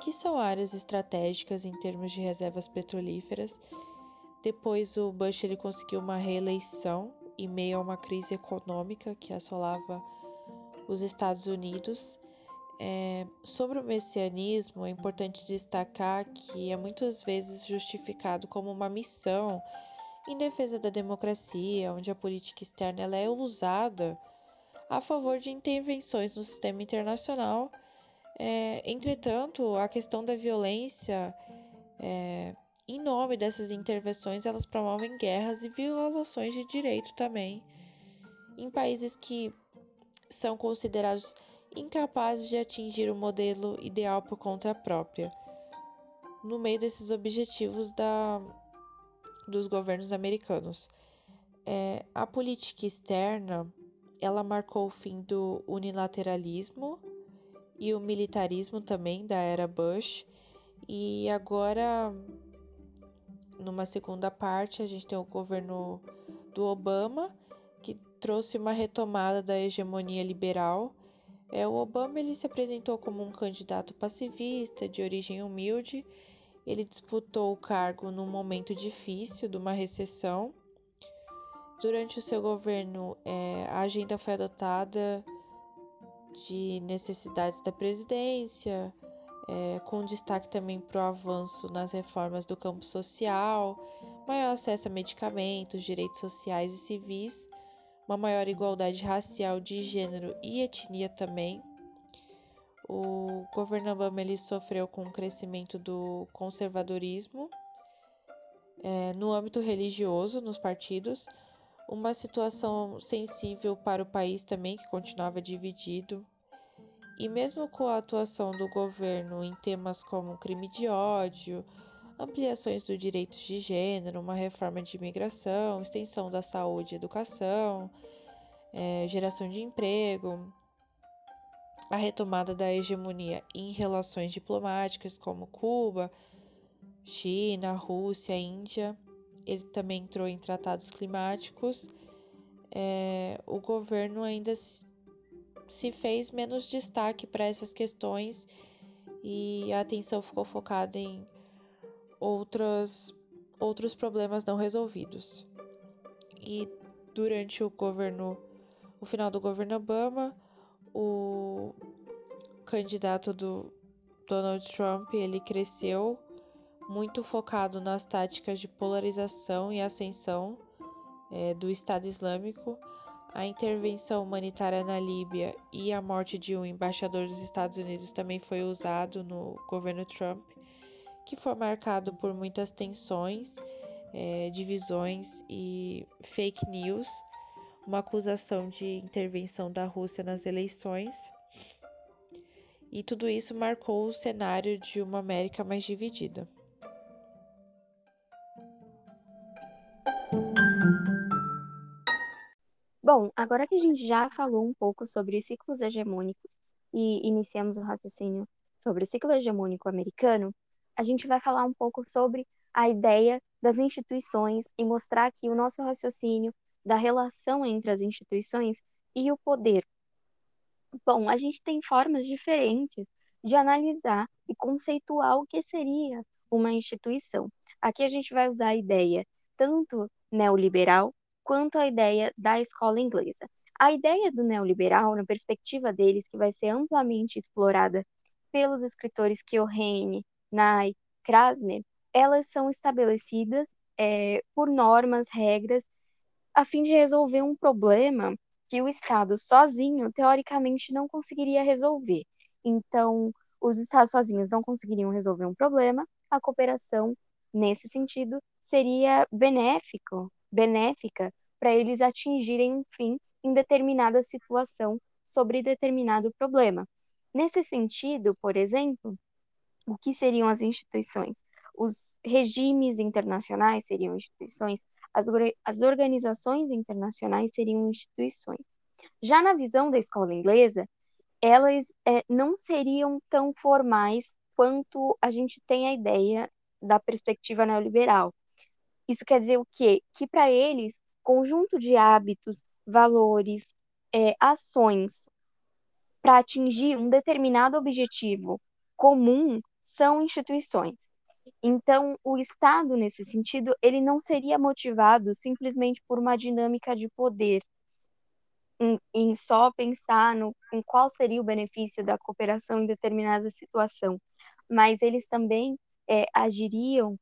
que são áreas estratégicas em termos de reservas petrolíferas. Depois o Bush ele conseguiu uma reeleição em meio a uma crise econômica que assolava os Estados Unidos é, sobre o messianismo, é importante destacar que é muitas vezes justificado como uma missão em defesa da democracia, onde a política externa ela é usada a favor de intervenções no sistema internacional. É, entretanto, a questão da violência, é, em nome dessas intervenções, elas promovem guerras e violações de direito também em países que são considerados incapazes de atingir o modelo ideal por conta própria. No meio desses objetivos da, dos governos americanos, é, a política externa ela marcou o fim do unilateralismo e o militarismo também da era Bush. E agora, numa segunda parte, a gente tem o governo do Obama, que trouxe uma retomada da hegemonia liberal é, o Obama ele se apresentou como um candidato pacifista, de origem humilde. Ele disputou o cargo num momento difícil de uma recessão. Durante o seu governo, é, a agenda foi adotada de necessidades da presidência, é, com destaque também para o avanço nas reformas do campo social, maior acesso a medicamentos, direitos sociais e civis uma maior igualdade racial de gênero e etnia também. O governo Obama ele sofreu com o crescimento do conservadorismo é, no âmbito religioso nos partidos, uma situação sensível para o país também que continuava dividido. E mesmo com a atuação do governo em temas como crime de ódio, ampliações dos direitos de gênero, uma reforma de imigração, extensão da saúde e educação, é, geração de emprego, a retomada da hegemonia em relações diplomáticas como Cuba, China, Rússia, Índia. Ele também entrou em tratados climáticos. É, o governo ainda se fez menos destaque para essas questões e a atenção ficou focada em outras, outros problemas não resolvidos. E durante o governo, o final do governo Obama, o candidato do Donald Trump ele cresceu muito focado nas táticas de polarização e ascensão é, do Estado Islâmico, a intervenção humanitária na Líbia e a morte de um embaixador dos Estados Unidos também foi usado no governo Trump que foi marcado por muitas tensões, é, divisões e fake news, uma acusação de intervenção da Rússia nas eleições. E tudo isso marcou o cenário de uma América mais dividida. Bom, agora que a gente já falou um pouco sobre os ciclos hegemônicos e iniciamos o raciocínio sobre o ciclo hegemônico americano, a gente vai falar um pouco sobre a ideia das instituições e mostrar aqui o nosso raciocínio da relação entre as instituições e o poder. Bom, a gente tem formas diferentes de analisar e conceituar o que seria uma instituição. Aqui a gente vai usar a ideia tanto neoliberal quanto a ideia da escola inglesa. A ideia do neoliberal, na perspectiva deles, que vai ser amplamente explorada pelos escritores Keohane, Nye, Krasner, elas são estabelecidas é, por normas, regras, a fim de resolver um problema que o Estado sozinho, teoricamente, não conseguiria resolver. Então, os Estados sozinhos não conseguiriam resolver um problema, a cooperação, nesse sentido, seria benéfico benéfica para eles atingirem um fim em determinada situação sobre determinado problema. Nesse sentido, por exemplo, o que seriam as instituições? Os regimes internacionais seriam instituições, as, as organizações internacionais seriam instituições. Já na visão da escola inglesa, elas é, não seriam tão formais quanto a gente tem a ideia da perspectiva neoliberal. Isso quer dizer o quê? Que para eles, conjunto de hábitos, valores, é, ações para atingir um determinado objetivo comum são instituições. Então, o Estado, nesse sentido, ele não seria motivado simplesmente por uma dinâmica de poder, em, em só pensar no, em qual seria o benefício da cooperação em determinada situação, mas eles também é, agiriam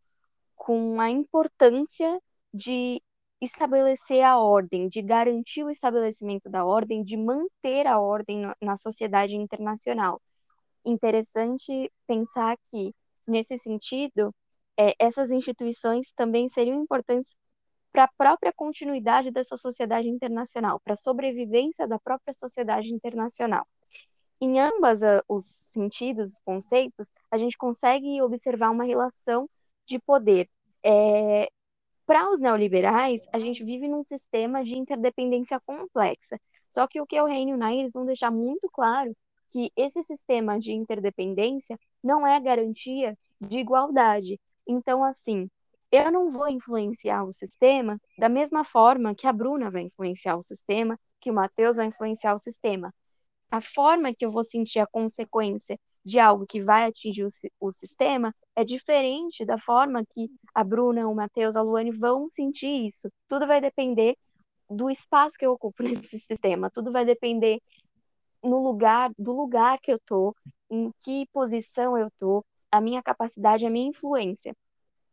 com a importância de estabelecer a ordem, de garantir o estabelecimento da ordem, de manter a ordem na sociedade internacional. Interessante pensar que, nesse sentido, é, essas instituições também seriam importantes para a própria continuidade dessa sociedade internacional, para a sobrevivência da própria sociedade internacional. Em ambas os sentidos, os conceitos, a gente consegue observar uma relação de poder. É, para os neoliberais, a gente vive num sistema de interdependência complexa. Só que o que é o Reino Unido, eles vão deixar muito claro que esse sistema de interdependência não é garantia de igualdade. Então, assim, eu não vou influenciar o sistema da mesma forma que a Bruna vai influenciar o sistema, que o Matheus vai influenciar o sistema a forma que eu vou sentir a consequência de algo que vai atingir o, o sistema é diferente da forma que a Bruna, o Matheus, a Luane vão sentir isso. Tudo vai depender do espaço que eu ocupo nesse sistema, tudo vai depender no lugar, do lugar que eu tô, em que posição eu tô, a minha capacidade, a minha influência.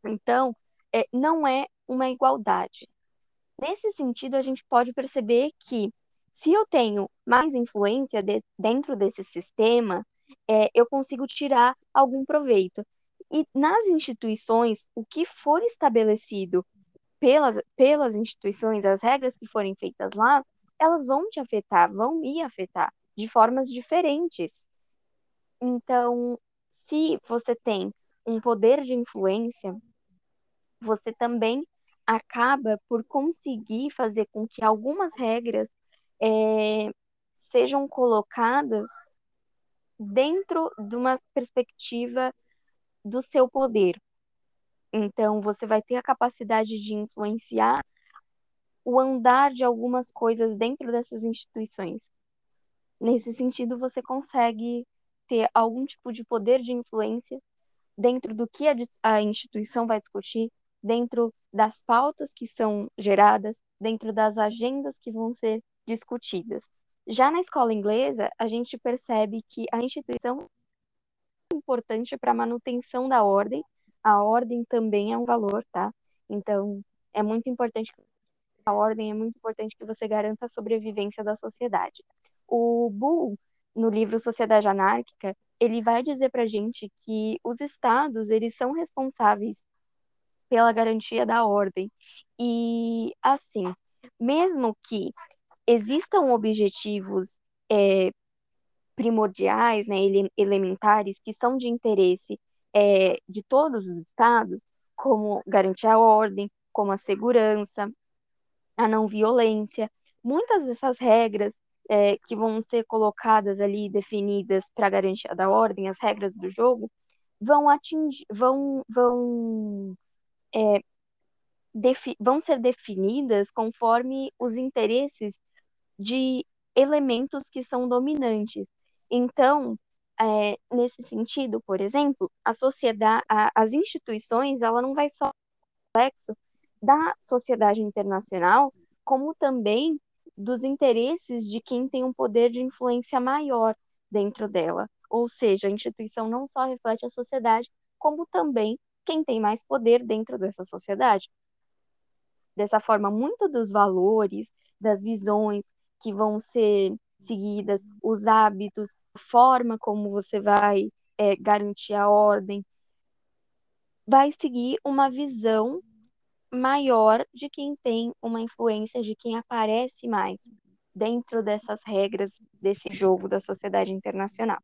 Então, é, não é uma igualdade. Nesse sentido, a gente pode perceber que se eu tenho mais influência de, dentro desse sistema, é, eu consigo tirar algum proveito. E nas instituições, o que for estabelecido pelas, pelas instituições, as regras que forem feitas lá, elas vão te afetar, vão me afetar de formas diferentes. Então, se você tem um poder de influência, você também acaba por conseguir fazer com que algumas regras é, sejam colocadas dentro de uma perspectiva do seu poder. Então, você vai ter a capacidade de influenciar o andar de algumas coisas dentro dessas instituições. Nesse sentido, você consegue ter algum tipo de poder de influência dentro do que a, a instituição vai discutir, dentro das pautas que são geradas, dentro das agendas que vão ser discutidas. Já na escola inglesa, a gente percebe que a instituição é importante para a manutenção da ordem. A ordem também é um valor, tá? Então, é muito importante a ordem, é muito importante que você garanta a sobrevivência da sociedade. O Bull, no livro Sociedade Anárquica, ele vai dizer para a gente que os estados, eles são responsáveis pela garantia da ordem. E, assim, mesmo que existam objetivos é, primordiais, né, ele, elementares, que são de interesse é, de todos os estados, como garantir a ordem, como a segurança, a não violência. Muitas dessas regras é, que vão ser colocadas ali, definidas para garantia da ordem, as regras do jogo, vão atingir, vão, vão, é, vão ser definidas conforme os interesses de elementos que são dominantes. Então, é, nesse sentido, por exemplo, a sociedade, a, as instituições, ela não vai só reflexo da sociedade internacional, como também dos interesses de quem tem um poder de influência maior dentro dela. Ou seja, a instituição não só reflete a sociedade, como também quem tem mais poder dentro dessa sociedade. Dessa forma, muito dos valores, das visões, que vão ser seguidas, os hábitos, a forma como você vai é, garantir a ordem, vai seguir uma visão maior de quem tem uma influência, de quem aparece mais dentro dessas regras desse jogo da sociedade internacional.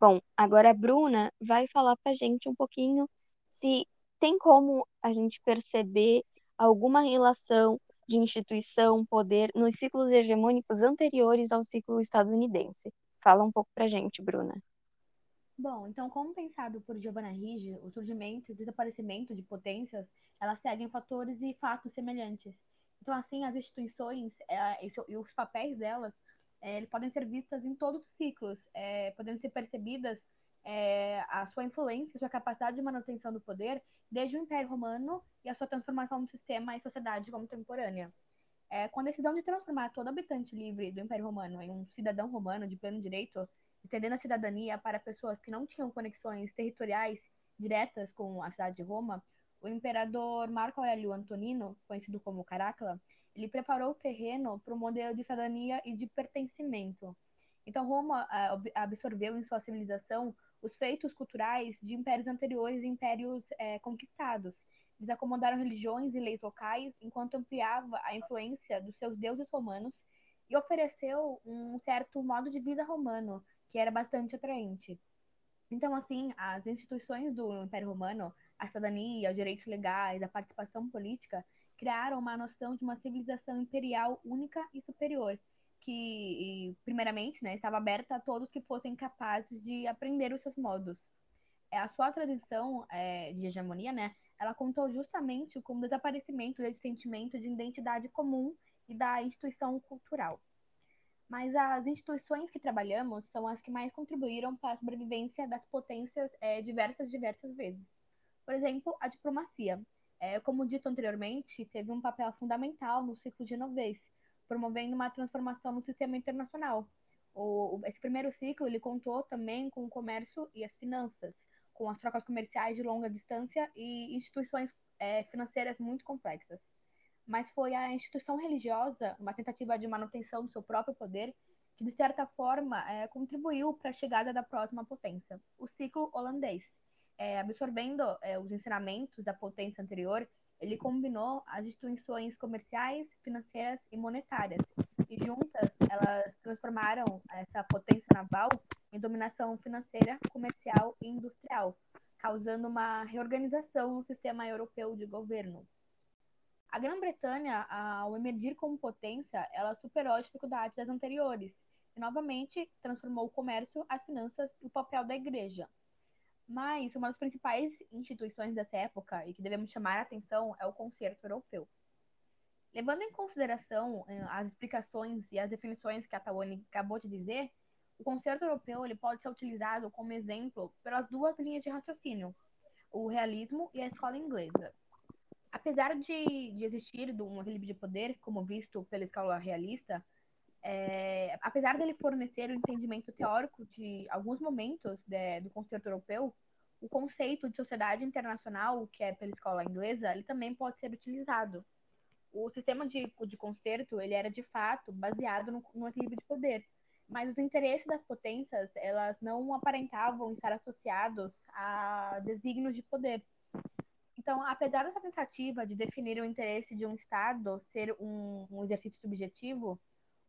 Bom, agora a Bruna vai falar para a gente um pouquinho se tem como a gente perceber alguma relação de instituição, poder nos ciclos hegemônicos anteriores ao ciclo estadunidense. Fala um pouco para a gente, Bruna. Bom, então, como pensado por Giovanna Rigi, o surgimento e o desaparecimento de potências, elas seguem fatores e fatos semelhantes. Então, assim, as instituições é, e os papéis delas é, podem ser vistas em todos os ciclos, é, podendo ser percebidas é, a sua influência, a sua capacidade de manutenção do poder desde o Império Romano e a sua transformação no sistema e sociedade contemporânea. É, com a decisão de transformar todo habitante livre do Império Romano em um cidadão romano de pleno direito, estendendo a cidadania para pessoas que não tinham conexões territoriais diretas com a cidade de Roma, o imperador Marco Aurélio Antonino, conhecido como Caracalla, ele preparou o terreno para um modelo de cidadania e de pertencimento. Então, Roma ah, absorveu em sua civilização os feitos culturais de impérios anteriores e impérios é, conquistados. Eles acomodaram religiões e leis locais, enquanto ampliava a influência dos seus deuses romanos e ofereceu um certo modo de vida romano, que era bastante atraente. Então, assim, as instituições do Império Romano, a cidadania, os direitos legais, a participação política, criaram uma noção de uma civilização imperial única e superior, que, primeiramente, né, estava aberta a todos que fossem capazes de aprender os seus modos. É, a sua tradição é, de hegemonia, né, ela contou justamente com o desaparecimento desse sentimento de identidade comum e da instituição cultural. Mas as instituições que trabalhamos são as que mais contribuíram para a sobrevivência das potências é, diversas, diversas vezes. Por exemplo, a diplomacia. É, como dito anteriormente, teve um papel fundamental no ciclo genovês, promovendo uma transformação no sistema internacional. O, esse primeiro ciclo ele contou também com o comércio e as finanças, com as trocas comerciais de longa distância e instituições é, financeiras muito complexas. Mas foi a instituição religiosa, uma tentativa de manutenção do seu próprio poder, que de certa forma é, contribuiu para a chegada da próxima potência, o ciclo holandês. É, absorvendo é, os ensinamentos da potência anterior, ele combinou as instituições comerciais, financeiras e monetárias. E juntas, elas transformaram essa potência naval em dominação financeira, comercial e industrial, causando uma reorganização no sistema europeu de governo. A Grã-Bretanha, ao emergir como potência, ela superou as dificuldades das anteriores e novamente transformou o comércio, as finanças e o papel da igreja. Mas uma das principais instituições dessa época e que devemos chamar a atenção é o Concerto Europeu. Levando em consideração eh, as explicações e as definições que a Tawane acabou de dizer, o Concerto Europeu ele pode ser utilizado como exemplo pelas duas linhas de raciocínio, o realismo e a escola inglesa. Apesar de, de existir um equilíbrio de poder, como visto pela escola realista, é, apesar dele fornecer o entendimento teórico de alguns momentos de, do concerto europeu, o conceito de sociedade internacional, que é pela escola inglesa, ele também pode ser utilizado. O sistema de, de concerto, ele era de fato baseado no, no equilíbrio de poder, mas os interesses das potências, elas não aparentavam estar associados a desígnios de poder. Então, apesar dessa tentativa de definir o interesse de um Estado ser um, um exercício subjetivo,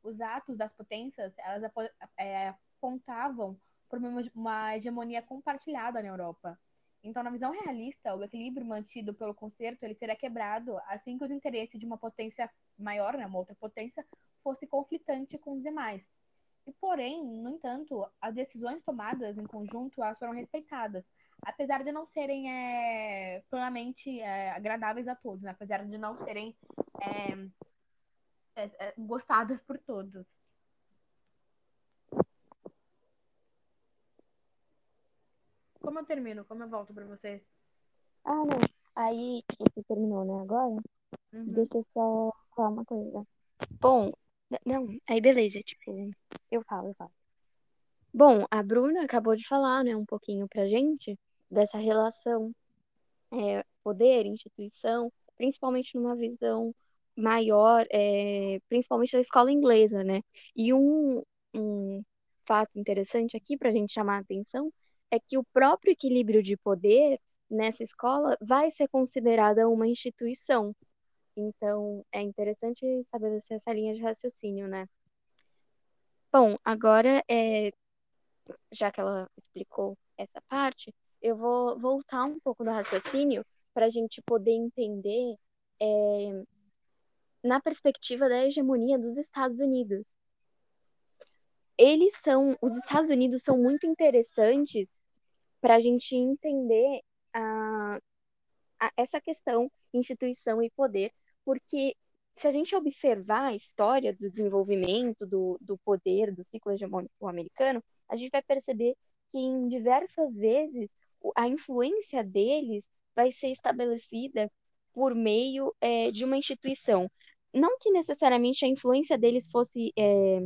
os atos das potências elas é, apontavam por uma, hegemonia compartilhada na Europa. Então, na visão realista, o equilíbrio mantido pelo concerto ele seria quebrado assim que os interesses de uma potência maior, né, uma outra potência, fosse conflitante com os demais. E, porém, no entanto, as decisões tomadas em conjunto elas foram respeitadas, apesar de não serem é, plenamente é, agradáveis a todos, né? apesar de não serem é, é, é, gostadas por todos. Como eu termino? Como eu volto para você? Ah, não. Aí você terminou, né? Agora? Uhum. Deixa eu só falar uma coisa. Bom, não, aí beleza, tipo, eu falo, eu falo. Bom, a Bruna acabou de falar, né, um pouquinho pra gente dessa relação é, poder, instituição, principalmente numa visão maior, é, principalmente da escola inglesa, né? E um, um fato interessante aqui para a gente chamar a atenção é que o próprio equilíbrio de poder nessa escola vai ser considerada uma instituição. Então, é interessante estabelecer essa linha de raciocínio, né? Bom, agora, é, já que ela explicou essa parte, eu vou voltar um pouco no raciocínio para a gente poder entender é, na perspectiva da hegemonia dos Estados Unidos. Eles são, os Estados Unidos são muito interessantes para a gente entender a, a, essa questão instituição e poder, porque se a gente observar a história do desenvolvimento do, do poder do ciclo hegemônico americano, a gente vai perceber que em diversas vezes a influência deles vai ser estabelecida por meio é, de uma instituição. Não que necessariamente a influência deles fosse é,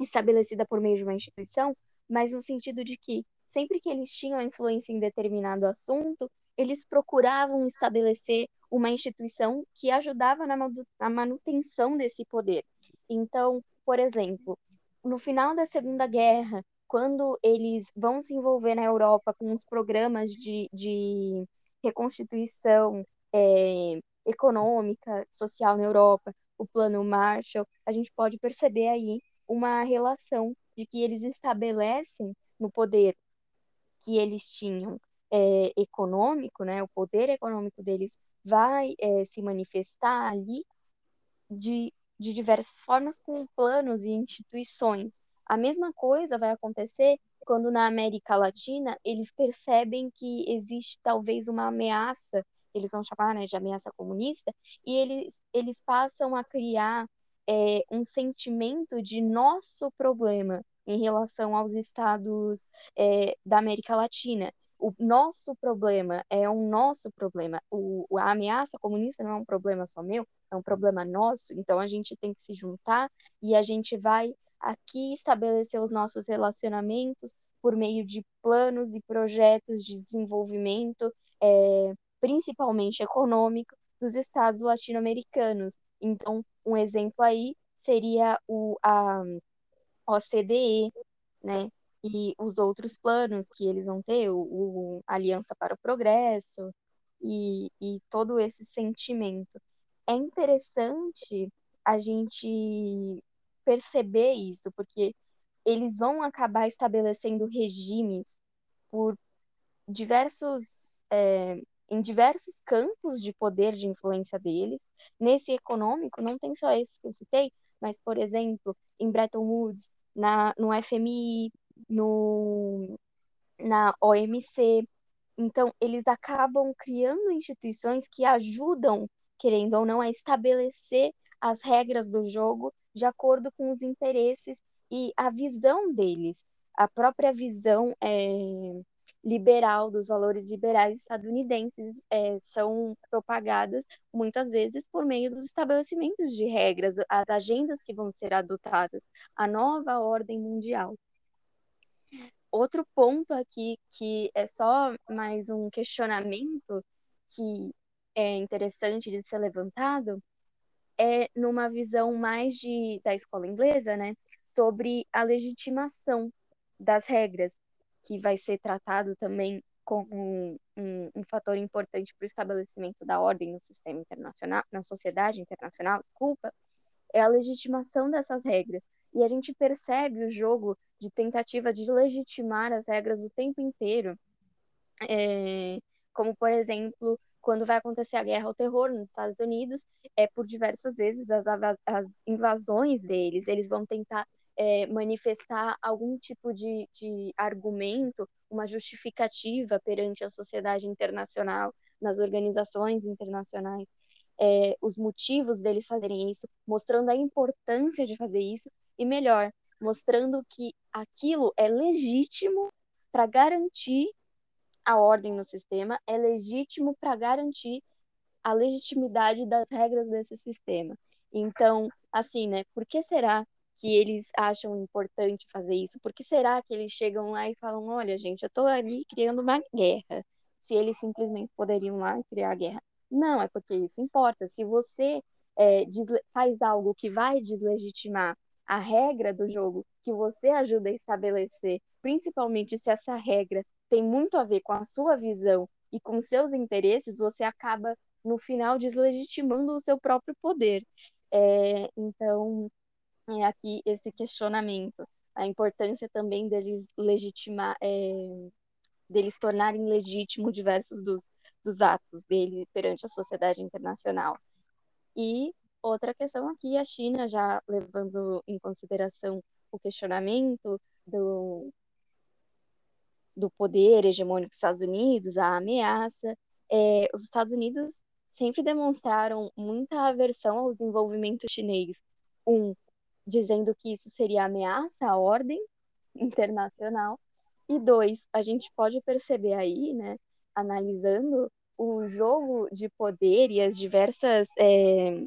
estabelecida por meio de uma instituição, mas no sentido de que sempre que eles tinham influência em determinado assunto, eles procuravam estabelecer uma instituição que ajudava na manutenção desse poder. Então, por exemplo, no final da Segunda Guerra, quando eles vão se envolver na Europa com os programas de, de reconstituição é, econômica, social na Europa, o Plano Marshall, a gente pode perceber aí uma relação de que eles estabelecem no poder que eles tinham é, econômico, né, o poder econômico deles vai é, se manifestar ali de, de diversas formas com planos e instituições. A mesma coisa vai acontecer quando na América Latina eles percebem que existe talvez uma ameaça, eles vão chamar né, de ameaça comunista, e eles, eles passam a criar é, um sentimento de nosso problema em relação aos estados é, da América Latina. O nosso problema é um nosso problema. O, a ameaça comunista não é um problema só meu, é um problema nosso. Então a gente tem que se juntar e a gente vai aqui estabelecer os nossos relacionamentos por meio de planos e projetos de desenvolvimento, é, principalmente econômico, dos estados latino-americanos. Então, um exemplo aí seria o, a OCDE, né? E os outros planos que eles vão ter, o, o Aliança para o Progresso e, e todo esse sentimento. É interessante a gente perceber isso, porque eles vão acabar estabelecendo regimes por diversos é, em diversos campos de poder de influência deles. Nesse econômico, não tem só esse que eu citei, mas, por exemplo, em Bretton Woods, na, no FMI, no, na OMC. Então, eles acabam criando instituições que ajudam, querendo ou não, a estabelecer as regras do jogo de acordo com os interesses e a visão deles. A própria visão é, liberal, dos valores liberais estadunidenses é, são propagadas muitas vezes por meio dos estabelecimentos de regras, as agendas que vão ser adotadas, a nova ordem mundial. Outro ponto aqui que é só mais um questionamento que é interessante de ser levantado é numa visão mais de, da escola inglesa, né, sobre a legitimação das regras que vai ser tratado também como um, um, um fator importante para o estabelecimento da ordem no sistema internacional, na sociedade internacional, desculpa, é a legitimação dessas regras. E a gente percebe o jogo de tentativa de legitimar as regras o tempo inteiro, é, como, por exemplo, quando vai acontecer a guerra ao terror nos Estados Unidos, é por diversas vezes as, as invasões deles, eles vão tentar é, manifestar algum tipo de, de argumento, uma justificativa perante a sociedade internacional, nas organizações internacionais, é, os motivos deles fazerem isso, mostrando a importância de fazer isso, e melhor, mostrando que aquilo é legítimo para garantir a ordem no sistema, é legítimo para garantir a legitimidade das regras desse sistema. Então, assim, né? Por que será que eles acham importante fazer isso? Por que será que eles chegam lá e falam, olha, gente, eu estou ali criando uma guerra, se eles simplesmente poderiam lá criar a guerra? Não, é porque isso importa. Se você é, faz algo que vai deslegitimar a regra do jogo que você ajuda a estabelecer, principalmente se essa regra tem muito a ver com a sua visão e com seus interesses, você acaba, no final, deslegitimando o seu próprio poder. É, então, é aqui esse questionamento, a importância também deles legitimar, é, deles tornarem legítimo diversos dos, dos atos dele perante a sociedade internacional. E outra questão aqui, a China já levando em consideração o questionamento do, do poder hegemônico dos Estados Unidos, a ameaça, é, os Estados Unidos sempre demonstraram muita aversão ao desenvolvimento chinês. Um, dizendo que isso seria ameaça à ordem internacional. E dois, a gente pode perceber aí, né, analisando o jogo de poder e as diversas, é,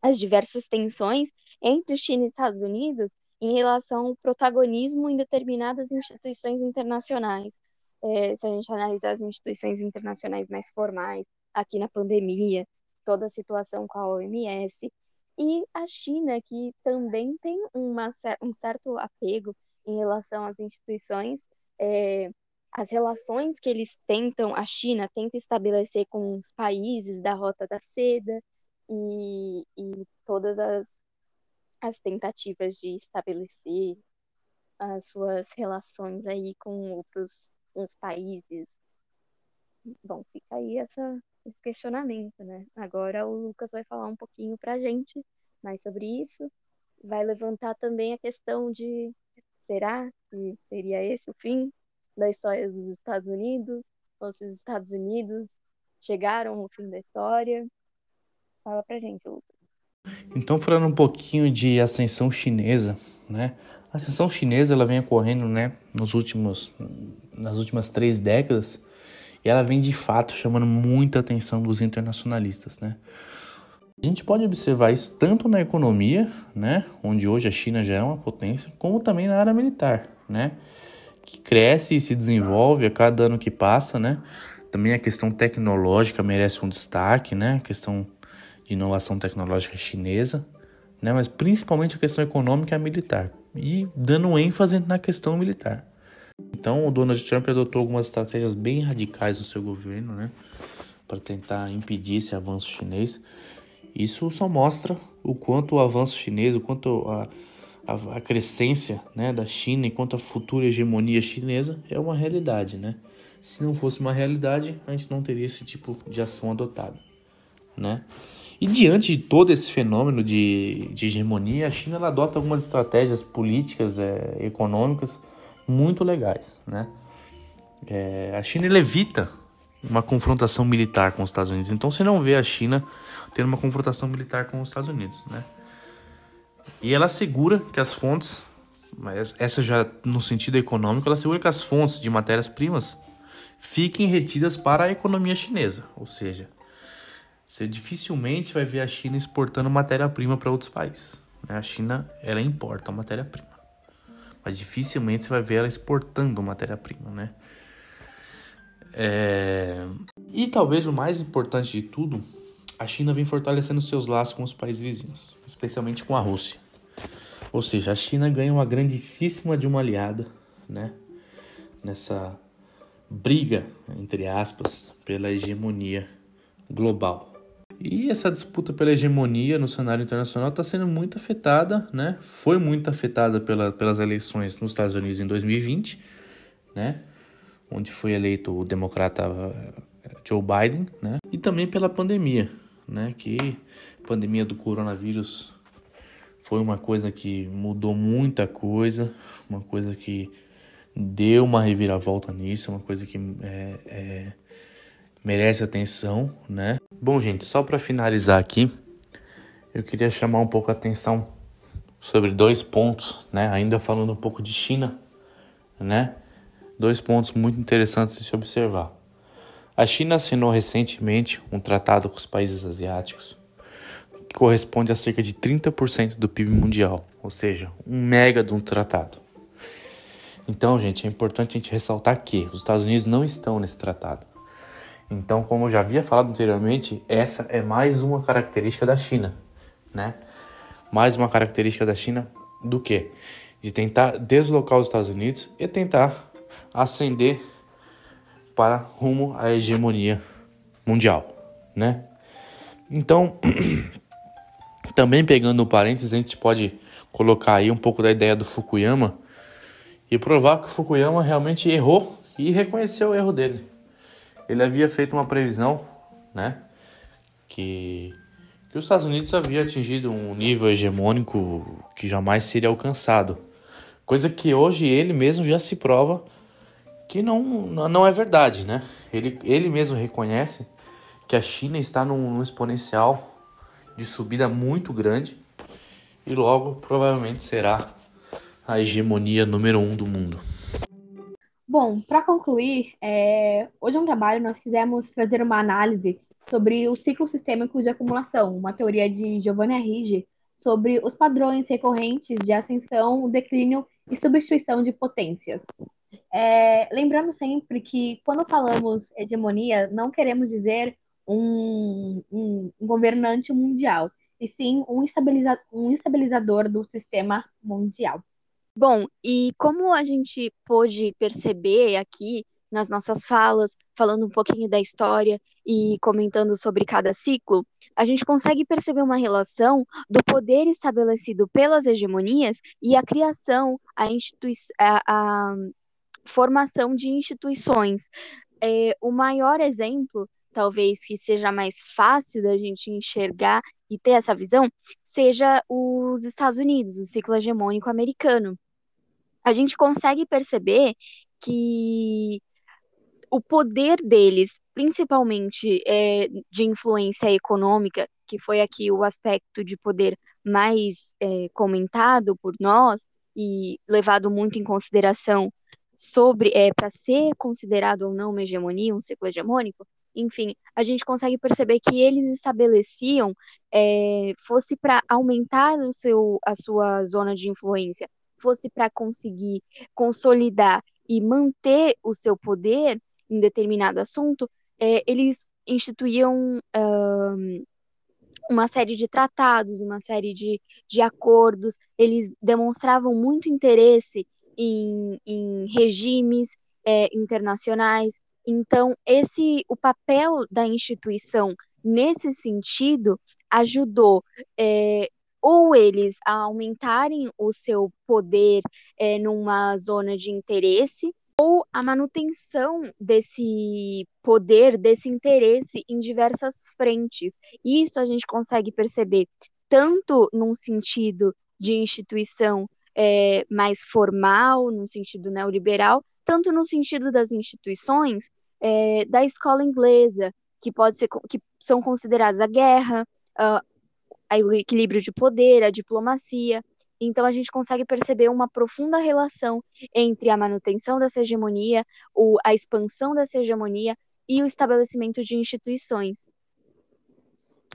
as diversas tensões entre China e Estados Unidos em relação ao protagonismo em determinadas instituições internacionais. É, se a gente analisar as instituições internacionais mais formais, aqui na pandemia, toda a situação com a OMS, e a China, que também tem uma, um certo apego em relação às instituições, é, as relações que eles tentam, a China tenta estabelecer com os países da Rota da Seda e, e todas as, as tentativas de estabelecer as suas relações aí com outros países. Bom, fica aí essa, esse questionamento, né? Agora o Lucas vai falar um pouquinho para a gente mais sobre isso. Vai levantar também a questão de será que seria esse o fim da história dos Estados Unidos? Ou se os Estados Unidos chegaram ao fim da história? Fala pra gente, Lucas. Então, falando um pouquinho de ascensão chinesa, né? A ascensão chinesa ela vem ocorrendo, né, nos últimos, nas últimas três décadas e ela vem de fato chamando muita atenção dos internacionalistas, né? A gente pode observar isso tanto na economia, né, onde hoje a China já é uma potência, como também na área militar, né, que cresce e se desenvolve a cada ano que passa, né. Também a questão tecnológica merece um destaque, né, a questão de inovação tecnológica chinesa, né, mas principalmente a questão econômica e militar, e dando ênfase na questão militar. Então, o Donald Trump adotou algumas estratégias bem radicais no seu governo, né, para tentar impedir esse avanço chinês. Isso só mostra o quanto o avanço chinês, o quanto a, a, a crescência né, da China, enquanto a futura hegemonia chinesa é uma realidade. Né? Se não fosse uma realidade, a gente não teria esse tipo de ação adotada. Né? E diante de todo esse fenômeno de, de hegemonia, a China adota algumas estratégias políticas, é, econômicas muito legais. Né? É, a China evita uma confrontação militar com os Estados Unidos. Então você não vê a China tendo uma confrontação militar com os Estados Unidos, né? E ela assegura que as fontes, mas essa já no sentido econômico, ela assegura que as fontes de matérias-primas fiquem retidas para a economia chinesa, ou seja, você dificilmente vai ver a China exportando matéria-prima para outros países. Né? A China ela importa matéria-prima, mas dificilmente você vai ver ela exportando matéria-prima, né? É... E talvez o mais importante de tudo, a China vem fortalecendo seus laços com os países vizinhos, especialmente com a Rússia. Ou seja, a China ganha uma grandíssima de uma aliada, né? Nessa briga, entre aspas, pela hegemonia global. E essa disputa pela hegemonia no cenário internacional está sendo muito afetada, né? Foi muito afetada pela, pelas eleições nos Estados Unidos em 2020, né? onde foi eleito o democrata eh, Joe Biden, né? E também pela pandemia, né? Que a pandemia do coronavírus foi uma coisa que mudou muita coisa, uma coisa que deu uma reviravolta nisso, uma coisa que é, é, merece atenção, né? Bom, gente, só para finalizar aqui, eu queria chamar um pouco a atenção sobre dois pontos, né? Ainda falando um pouco de China, né? dois pontos muito interessantes de se observar. A China assinou recentemente um tratado com os países asiáticos que corresponde a cerca de 30% do PIB mundial, ou seja, um mega de um tratado. Então, gente, é importante a gente ressaltar que os Estados Unidos não estão nesse tratado. Então, como eu já havia falado anteriormente, essa é mais uma característica da China, né? Mais uma característica da China do que? De tentar deslocar os Estados Unidos e tentar ascender para rumo à hegemonia mundial, né? Então, também pegando o parênteses, a gente pode colocar aí um pouco da ideia do Fukuyama e provar que o Fukuyama realmente errou e reconheceu o erro dele. Ele havia feito uma previsão, né, que que os Estados Unidos havia atingido um nível hegemônico que jamais seria alcançado. Coisa que hoje ele mesmo já se prova que não, não é verdade, né? Ele, ele mesmo reconhece que a China está num, num exponencial de subida muito grande e logo provavelmente será a hegemonia número um do mundo. Bom, para concluir, é... hoje é um trabalho nós quisemos trazer uma análise sobre o ciclo sistêmico de acumulação, uma teoria de Giovanni Arrighi sobre os padrões recorrentes de ascensão, declínio e substituição de potências. É, lembrando sempre que quando falamos hegemonia, não queremos dizer um, um, um governante mundial, e sim um, estabiliza um estabilizador do sistema mundial. Bom, e como a gente pôde perceber aqui nas nossas falas, falando um pouquinho da história e comentando sobre cada ciclo, a gente consegue perceber uma relação do poder estabelecido pelas hegemonias e a criação, a, institui a, a formação de instituições. É, o maior exemplo, talvez que seja mais fácil da gente enxergar e ter essa visão, seja os Estados Unidos, o ciclo hegemônico americano. A gente consegue perceber que o poder deles, principalmente é, de influência econômica, que foi aqui o aspecto de poder mais é, comentado por nós e levado muito em consideração sobre é, para ser considerado ou não uma hegemonia, um ciclo hegemônico, enfim, a gente consegue perceber que eles estabeleciam é, fosse para aumentar o seu, a sua zona de influência, fosse para conseguir consolidar e manter o seu poder, em determinado assunto, é, eles instituíam um, uma série de tratados, uma série de, de acordos, eles demonstravam muito interesse em, em regimes é, internacionais. Então, esse o papel da instituição nesse sentido ajudou é, ou eles aumentarem o seu poder é, numa zona de interesse, ou a manutenção desse poder, desse interesse em diversas frentes. Isso a gente consegue perceber tanto num sentido de instituição é, mais formal, num sentido neoliberal, tanto no sentido das instituições é, da escola inglesa, que pode ser que são consideradas a guerra, uh, o equilíbrio de poder, a diplomacia. Então, a gente consegue perceber uma profunda relação entre a manutenção dessa hegemonia, o, a expansão dessa hegemonia e o estabelecimento de instituições.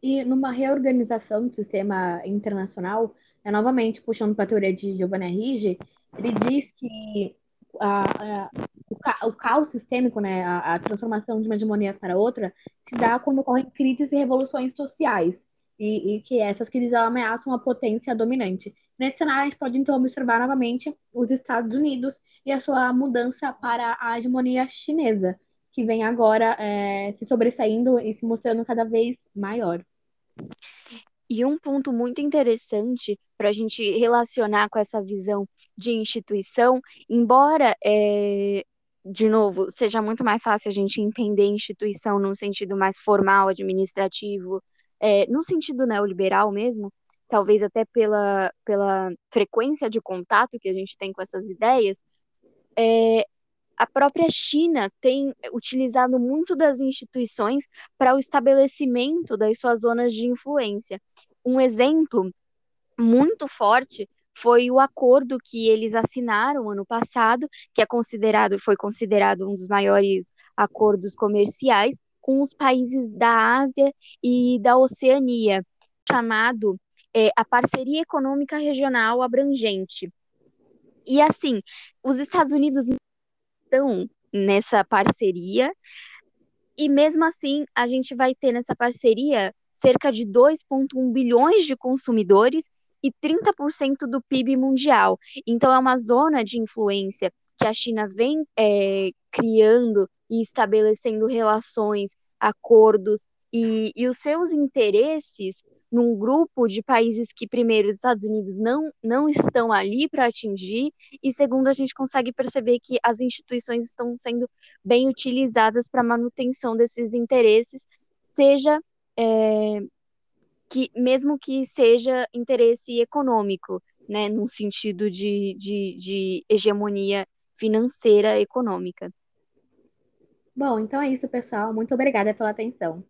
E numa reorganização do sistema internacional, né, novamente puxando para a teoria de Giovanni Arrighi, ele diz que a, a, o, o, caos sistêmico, né, a, a transformação de uma hegemonia para outra, se dá quando ocorrem crises e revoluções sociais e, e que essas crises ameaçam a potência dominante. Nesse cenário, a gente pode então observar novamente os Estados Unidos e a sua mudança para a hegemonia chinesa, que vem agora é, se sobressaindo e se mostrando cada vez maior. E um ponto muito interessante para a gente relacionar com essa visão de instituição, embora, é, de novo, seja muito mais fácil a gente entender instituição num sentido mais formal, administrativo, é, no sentido neoliberal mesmo, talvez até pela, pela frequência de contato que a gente tem com essas ideias, é, a própria China tem utilizado muito das instituições para o estabelecimento das suas zonas de influência. Um exemplo muito forte foi o acordo que eles assinaram ano passado, que é considerado, foi considerado um dos maiores acordos comerciais com os países da Ásia e da Oceania, chamado é, a Parceria Econômica Regional Abrangente. E assim, os Estados Unidos estão nessa parceria, e mesmo assim a gente vai ter nessa parceria cerca de 2,1 bilhões de consumidores e 30% do PIB mundial. Então é uma zona de influência que a China vem é, criando e estabelecendo relações, acordos e, e os seus interesses num grupo de países que, primeiro, os Estados Unidos não, não estão ali para atingir, e segundo, a gente consegue perceber que as instituições estão sendo bem utilizadas para manutenção desses interesses, seja é, que, mesmo que seja interesse econômico, né, num sentido de, de, de hegemonia financeira econômica. Bom, então é isso, pessoal. Muito obrigada pela atenção.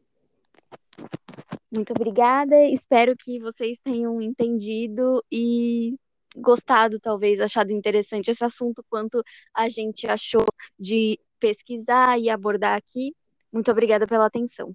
Muito obrigada. Espero que vocês tenham entendido e gostado, talvez, achado interessante esse assunto, quanto a gente achou de pesquisar e abordar aqui. Muito obrigada pela atenção.